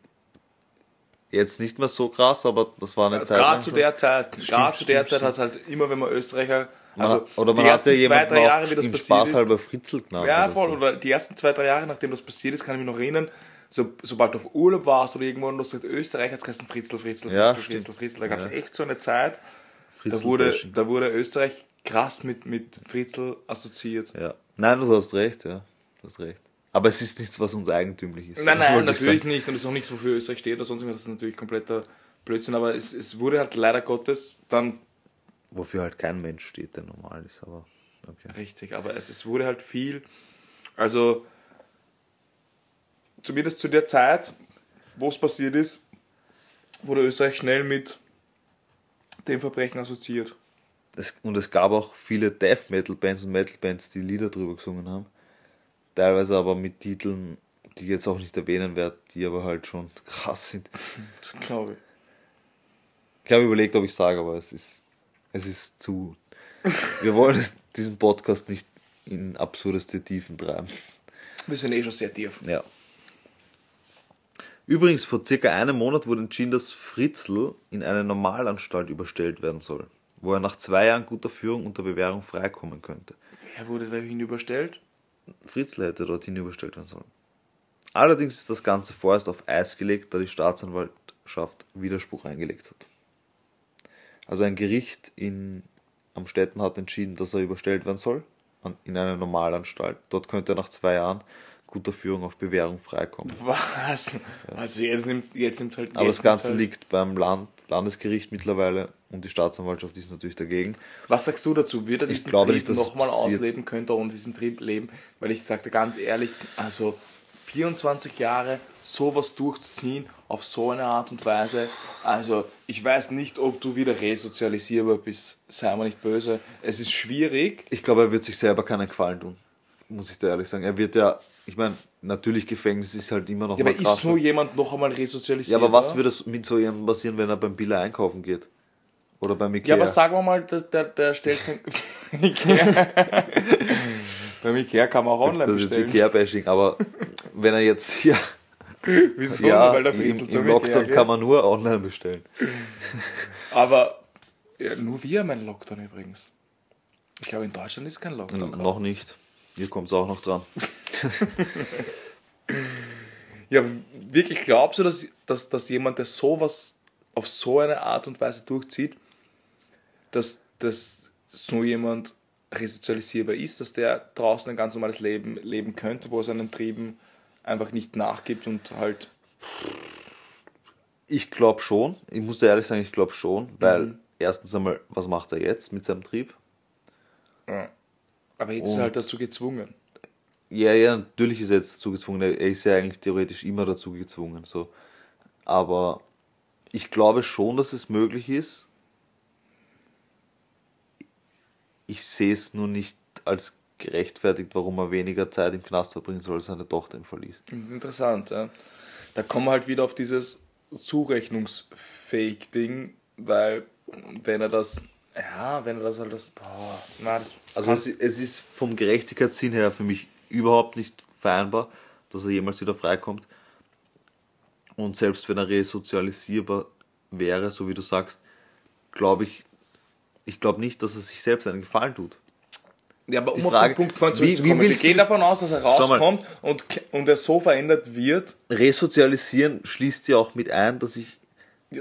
jetzt nicht mehr so krass, aber das war eine Zeit lang Gerade zu der Zeit, gerade zu der Zeit hat es halt immer, wenn man Österreicher, also oder man hat ja zwei, jemanden drei Jahre, wie das Spaß halber Fritzl genannt. Ja, oder voll. so. Oder die ersten zwei, drei Jahre, nachdem das passiert ist, kann ich mich noch erinnern, so, sobald du auf Urlaub warst oder irgendwo und du sagst, Österreich hat es geheißen Fritzl, Fritzl, Fritzl, Ja, Fritzl, stimmt. Fritzl. Da gab es Ja. echt so eine Zeit, da Fritzl wurde, da wurde Österreich krass mit, mit Fritzl assoziiert. Ja. Nein, du hast recht, ja. Du hast recht. Aber es ist nichts, was uns eigentümlich ist. Nein, nein, natürlich nicht. Und das ist auch nichts, wofür Österreich steht oder sonst irgendwas. Das ist natürlich kompletter Blödsinn. Aber es, es wurde halt leider Gottes dann Wofür halt kein Mensch steht, der normal ist, aber okay. Richtig, aber es, es wurde halt viel, also zumindest zu der Zeit, wo es passiert ist, wurde Österreich schnell mit dem Verbrechen assoziiert. Es, und es gab auch viele Death Metal Bands und Metal Bands, die Lieder drüber gesungen haben. Teilweise aber mit Titeln, die ich jetzt auch nicht erwähnen werde, die aber halt schon krass sind. Das glaube ich. Ich habe überlegt, ob ich sage, aber es ist, es ist zu. Wir wollen es, diesen Podcast nicht in absurdeste Tiefen treiben. Wir sind eh schon sehr tief. Ja. Übrigens, vor circa einem Monat wurde entschieden, dass Fritzl in eine Normalanstalt überstellt werden soll, wo er nach zwei Jahren guter Führung unter Bewährung freikommen könnte. Wer wurde da hinüberstellt? Fritzl hätte dorthin überstellt werden sollen. Allerdings ist das Ganze vorerst auf Eis gelegt, da die Staatsanwaltschaft Widerspruch eingelegt hat. Also ein Gericht in Amstetten hat entschieden, dass er überstellt werden soll in eine Normalanstalt. Dort könnte er nach zwei Jahren guter Führung auf Bewährung freikommen. Was? Also jetzt nimmt, jetzt nimmt halt. Aber jetzt das Ganze halt, liegt beim Land, Landesgericht mittlerweile und die Staatsanwaltschaft ist natürlich dagegen. Was sagst du dazu? Wird er Ich diesen glaube Trieb nochmal ausleben könnte ohne diesen Trieb leben? Weil ich sagte ganz ehrlich, also 24 Jahre sowas durchzuziehen auf so eine Art und Weise, also ich weiß nicht, ob du wieder resozialisierbar bist, sei mal nicht böse. Es ist schwierig. Ich glaube, er wird sich selber keinen Gefallen tun, muss ich da ehrlich sagen. Er wird ja, ich meine, natürlich Gefängnis ist halt immer noch Ja, mal aber ist krasser. so jemand noch einmal Ja, resozialisierbar? aber was würde mit so jemandem passieren, wenn er beim Billa einkaufen geht? Oder beim Ikea? Ja, aber sagen wir mal, der, der, der stellt sein. Ikea. Beim Ikea kann man auch online das ist bestellen. Ikea-Bashing, aber wenn er jetzt hier, Wieso? ja, Weil der im, im Lockdown Ikea kann man nur online bestellen. Aber ja, nur wir haben einen Lockdown übrigens. Ich glaube, in Deutschland ist kein Lockdown. Noch nicht. Hier kommt es auch noch dran. Ja, wirklich glaubst du, dass, dass, dass jemand, der sowas auf so eine Art und Weise durchzieht, dass, dass so jemand resozialisierbar ist, dass der draußen ein ganz normales Leben leben könnte, wo er seinen Trieben einfach nicht nachgibt und halt. Ich glaube schon. Ich muss dir ehrlich sagen, ich glaube schon, weil Mhm. erstens einmal, was macht er jetzt mit seinem Trieb? Aber jetzt ist er halt dazu gezwungen. Ja, ja, natürlich ist er jetzt dazu gezwungen. Er ist ja eigentlich theoretisch immer dazu gezwungen. So. Aber ich glaube schon, dass es möglich ist. Ich sehe es nur nicht als gerechtfertigt, warum er weniger Zeit im Knast verbringen soll, als seine Tochter ihm verließ. Das ist interessant, ja. Da kommen wir halt wieder auf dieses Zurechnungsfake-Ding, weil wenn er das, ja, wenn er das halt das, boah, na, das, das Also es, es ist vom Gerechtigkeitssinn her für mich überhaupt nicht vereinbar, dass er jemals wieder freikommt. Und selbst wenn er resozialisierbar wäre, so wie du sagst, glaube ich, ich glaube nicht, dass er sich selbst einen Gefallen tut. Ja, aber um Die auf Frage, den Punkt vorhin zurückzukommen, wir gehen du- davon aus, dass er mal. rauskommt und, und er so verändert wird, Resozialisieren schließt ja auch mit ein, dass ich.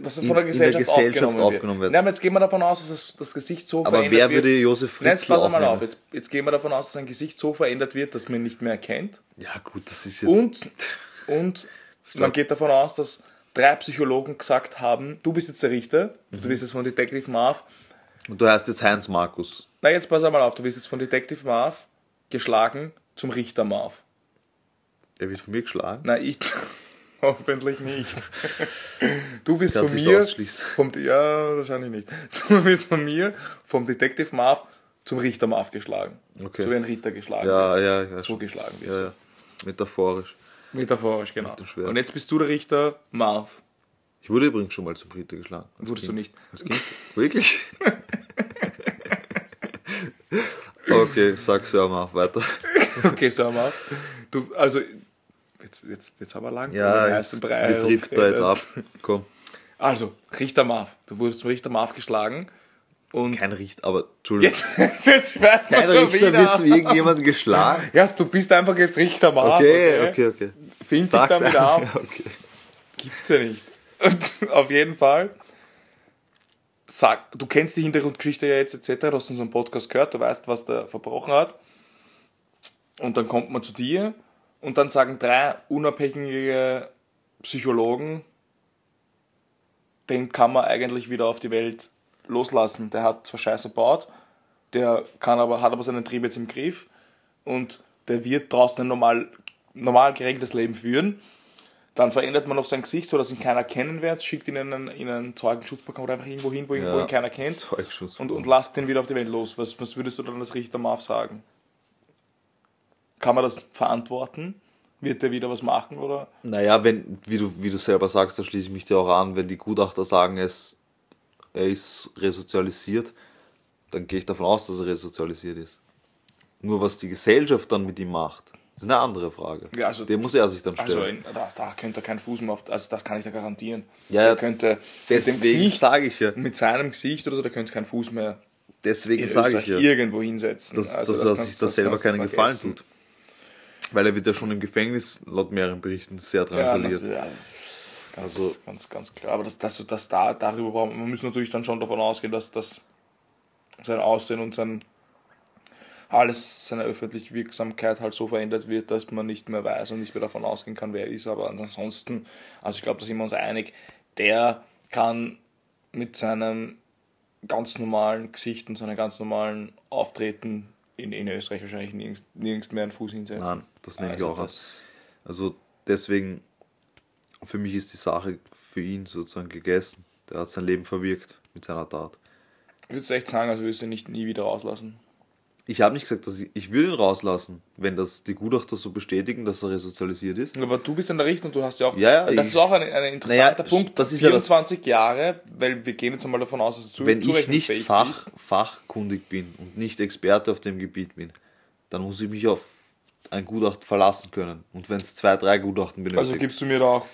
Dass er In- von der in der Gesellschaft, Gesellschaft aufgenommen, aufgenommen wird. wird. Nein, aber jetzt gehen wir davon aus, dass das, das Gesicht so Aber verändert wer wird. würde Josef Nein, jetzt Fritzl pass einmal aufnehmen? auf. Jetzt, jetzt gehen wir davon aus, dass sein Gesicht so verändert wird, dass man ihn nicht mehr erkennt. Ja, gut, das ist jetzt. Und, und man geht davon aus, dass drei Psychologen gesagt haben, du bist jetzt der Richter, Mhm. du wirst jetzt von Detective Marv, Und du heißt jetzt Heinz Markus. na jetzt pass einmal auf, du wirst jetzt von Detective Marv geschlagen zum Richter Marv. Der wird von mir geschlagen. Na, ich hoffentlich nicht. Du bist von mir, vom, ja, wahrscheinlich nicht. Du bist von mir, vom Detective Marv zum Richter Marv geschlagen. Okay. So wie ein Ritter geschlagen Ja, wird. ja, ja. So geschlagen wird. Ja, ja. Metaphorisch. Metaphorisch, genau. Und jetzt bist du der Richter Marv. Ich wurde übrigens schon mal zum Ritter geschlagen. Als Wurdest du Kind. nicht. Als Kind? Wirklich? okay, sag's ja mal weiter. Okay, sag mal. Du, also, jetzt, jetzt, jetzt haben wir lang Ja, jetzt, Brei wir driften da jetzt ab. Komm, Also, Richter Marv. Du wurdest zum Richter Marv geschlagen. Und kein Richter, aber Entschuldigung. jetzt, jetzt kein Richter wieder. wird zu irgendjemandem geschlagen. Ja, du bist einfach jetzt Richter Marv. Okay, okay, okay. Fing dich Sag's damit ab. Okay. Gibt's ja nicht. Und auf jeden Fall, sag, du kennst die Hintergrundgeschichte ja jetzt etc., du hast unseren Podcast gehört, du weißt, was der verbrochen hat. Und dann kommt man zu dir und dann sagen drei unabhängige Psychologen, den kann man eigentlich wieder auf die Welt loslassen. Der hat zwar Scheiße gebaut, der kann aber, hat aber seinen Trieb jetzt im Griff und der wird draußen ein normal, normal geregeltes Leben führen. Dann verändert man noch sein Gesicht, so dass ihn keiner kennen wird, schickt ihn in einen, in einen Zeugenschutzprogramm oder einfach irgendwo hin, wo, ihn- Ja. ihn keiner kennt und, und lasst den wieder auf die Welt los. Was, was würdest du dann als Richter Marv sagen? Kann man das verantworten? Wird der wieder was machen oder? Naja, wenn, wie du, wie du selber sagst, da schließe ich mich dir auch an, wenn die Gutachter sagen, es, er ist resozialisiert, dann gehe ich davon aus, dass er resozialisiert ist. Nur was die Gesellschaft dann mit ihm macht, ist eine andere Frage. Ja, also- Den muss er sich dann Also stellen. in, da, da könnte er keinen Fuß mehr auf, also das kann ich dir garantieren. Ja, der könnte Deswegen Gesicht, sage ich ja. mit seinem Gesicht oder so, der könnte keinen Fuß mehr Deswegen sage ich ja, irgendwo hinsetzen. dass, Also dass er kannst- sich da das selber keinen Gefallen vergessen. tut. Weil er wird ja schon im Gefängnis, laut mehreren Berichten, sehr drangsaliert. ja, ganz, Also- ganz, ganz klar. Aber das, das, das da, darüber brauchen wir müssen natürlich dann schon davon ausgehen, dass das sein Aussehen und sein alles seine öffentliche Wirksamkeit halt so verändert wird, dass man nicht mehr weiß und nicht mehr davon ausgehen kann, wer er ist. Aber ansonsten, also ich glaube, da sind wir uns einig, der kann mit seinem ganz normalen Gesicht und seinem ganz normalen Auftreten in, in Österreich wahrscheinlich nirgends, nirgends mehr einen Fuß hinsetzen. Nein, das nehme ich Also auch an. Also deswegen, für mich ist die Sache für ihn sozusagen gegessen. Der hat sein Leben verwirkt mit seiner Tat. Ich würde echt sagen, also würdest du ihn nicht nie wieder rauslassen. Ich habe nicht gesagt, dass ich, ich würde ihn rauslassen, wenn das die Gutachter so bestätigen, dass er resozialisiert ist. Aber du bist in der Richtung, du hast ja auch. Ja, ja, das ich- ist auch ein, ein interessanter Naja, Punkt. das ist ja das- 24 Jahre, weil wir gehen jetzt einmal davon aus, dass du zu, Wenn ich nicht fach, fachkundig bin und nicht Experte auf dem Gebiet bin, dann muss ich mich auf ein Gutachten verlassen können. Und wenn es zwei, drei Gutachten benötigt, Also gibst du mir da auch.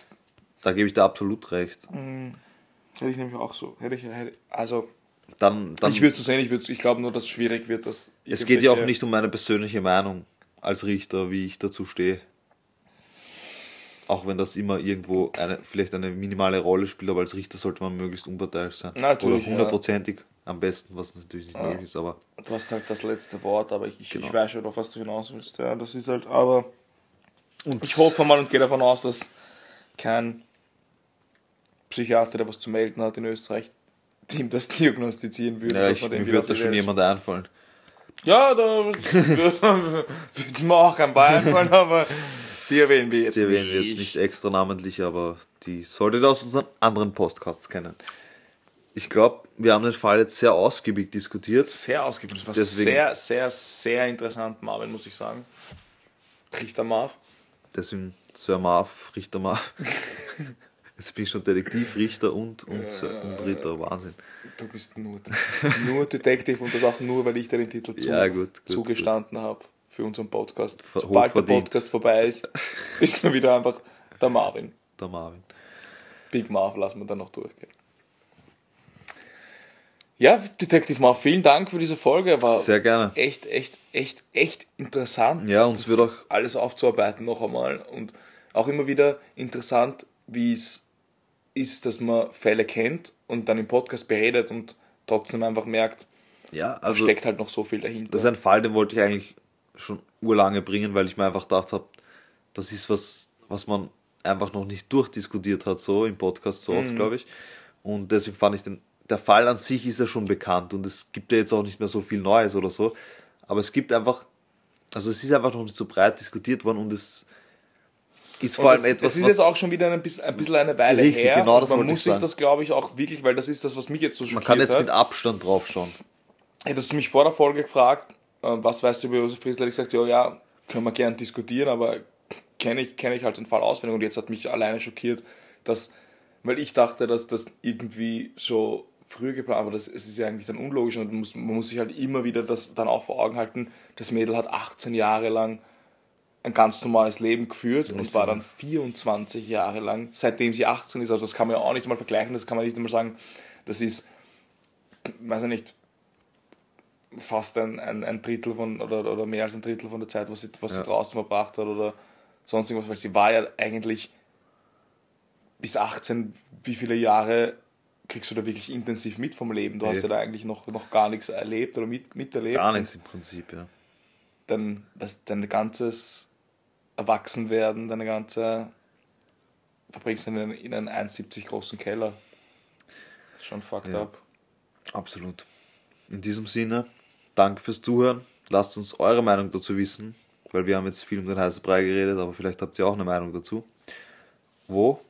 da gebe ich dir absolut recht. Hätte ich nämlich auch so. Hätte ich, hätte, also, Dann, dann, ich würde so sehen, ich, ich glaube nur, dass es schwierig wird, dass. es geht ja auch nicht um meine persönliche Meinung als Richter, wie ich dazu stehe. Auch wenn das immer irgendwo eine, vielleicht eine minimale Rolle spielt, aber als Richter sollte man möglichst unparteiisch sein. Natürlich, Oder hundertprozentig am besten, was natürlich nicht möglich ist, aber Du hast halt das letzte Wort, aber ich, ich, Genau. ich weiß schon, auf was du hinaus willst. Ja, das ist halt, aber. ich hoffe mal und gehe davon aus, dass kein Psychiater, der was zu melden hat in Österreich, ihm das diagnostizieren würde. ja, ich, mir wird da schon jemand einfallen. Ja, da würde mir auch ein Bein einfallen, aber die erwähnen wir jetzt Die erwähnen nicht. wir jetzt nicht extra namentlich, aber die solltet ihr aus unseren anderen Podcasts kennen. Ich glaube, wir haben den Fall jetzt sehr ausgiebig diskutiert. Sehr ausgiebig. Das war Deswegen- sehr, sehr, sehr interessant, Marvin, muss ich sagen. Richter Marv. Deswegen Sir Marv, Richter Marv. Jetzt bin ich schon Detektiv, Richter und, und, Sir, und Ritter. Wahnsinn. Du bist nur, nur Detective und das auch nur, weil ich dir den Titel zu, Ja, gut, gut, zugestanden habe für unseren Podcast. Ver- Sobald der. Podcast vorbei ist, ist er wieder einfach der Marvin. Der Marvin. Big Marv lassen wir dann noch durchgehen. Ja, Detective Mau, vielen Dank für diese Folge. War Sehr gerne. echt, echt, echt, echt interessant. Ja, uns wird auch- alles aufzuarbeiten noch einmal und auch immer wieder interessant, wie es ist, dass man Fälle kennt und dann im Podcast beredet und trotzdem einfach merkt, Ja, also steckt halt noch so viel dahinter. das ist ein Fall, den wollte ich eigentlich schon urlange bringen, weil ich mir einfach gedacht habe, das ist was, was man einfach noch nicht durchdiskutiert hat, so im Podcast so Mhm. oft, glaube ich. Und deswegen fand ich den, der Fall an sich ist ja schon bekannt und es gibt ja jetzt auch nicht mehr so viel Neues oder so. Aber es gibt einfach, also es ist einfach noch nicht so breit diskutiert worden und es ist vor allem das, etwas, das ist jetzt auch schon wieder ein bisschen, ein bisschen eine Weile Richtig, her. genau das man muss ich sich das, glaube ich, auch wirklich, weil das ist das, was mich jetzt so man schockiert kann jetzt hat. mit Abstand drauf schauen. Hättest du mich vor der Folge gefragt, äh, was weißt du über Josef Friesel, hätte ich gesagt, ja, ja, können wir gern diskutieren, aber kenne ich, kenne ich halt den Fall auswendig und jetzt hat mich alleine schockiert, dass, weil ich dachte, dass das irgendwie schon früher geplant, aber das, es ist ja eigentlich dann unlogisch und man muss, man muss sich halt immer wieder das dann auch vor Augen halten, das Mädel hat 18 Jahre lang ein ganz normales Leben geführt und war dann 24 Jahre lang, seitdem sie 18 ist, also das kann man ja auch nicht mal vergleichen, das kann man nicht einmal sagen, das ist, weiß ich nicht, fast ein, ein, ein Drittel von, oder, oder mehr als ein Drittel von der Zeit, was sie, was Ja. sie draußen verbracht hat oder sonst irgendwas, weil sie war ja eigentlich bis 18, wie viele Jahre kriegst du da wirklich intensiv mit vom Leben? Du hast Nee. ja da eigentlich noch, noch gar nichts erlebt oder mit, miterlebt. Gar nichts im Prinzip, ja. Dann das, dein ganzes Erwachsenwerden, deine ganze verbringst du in einen, in einen 1,70 großen Keller. Schon fucked Ja. up. Absolut. In diesem Sinne, danke fürs Zuhören. Lasst uns eure Meinung dazu wissen, weil wir haben jetzt viel um den heißen Brei geredet, aber vielleicht habt ihr auch eine Meinung dazu. Wo?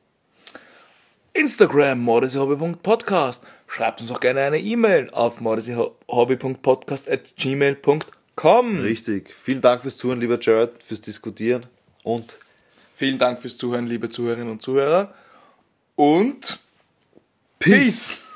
Instagram mordesyhobby.podcast. Schreibt uns auch gerne eine E-Mail auf mordesyhobby.podcast.gmail.com. Richtig. Vielen Dank fürs Zuhören, lieber Jared, fürs Diskutieren und Vielen Dank fürs Zuhören, liebe Zuhörerinnen und Zuhörer. Und Peace.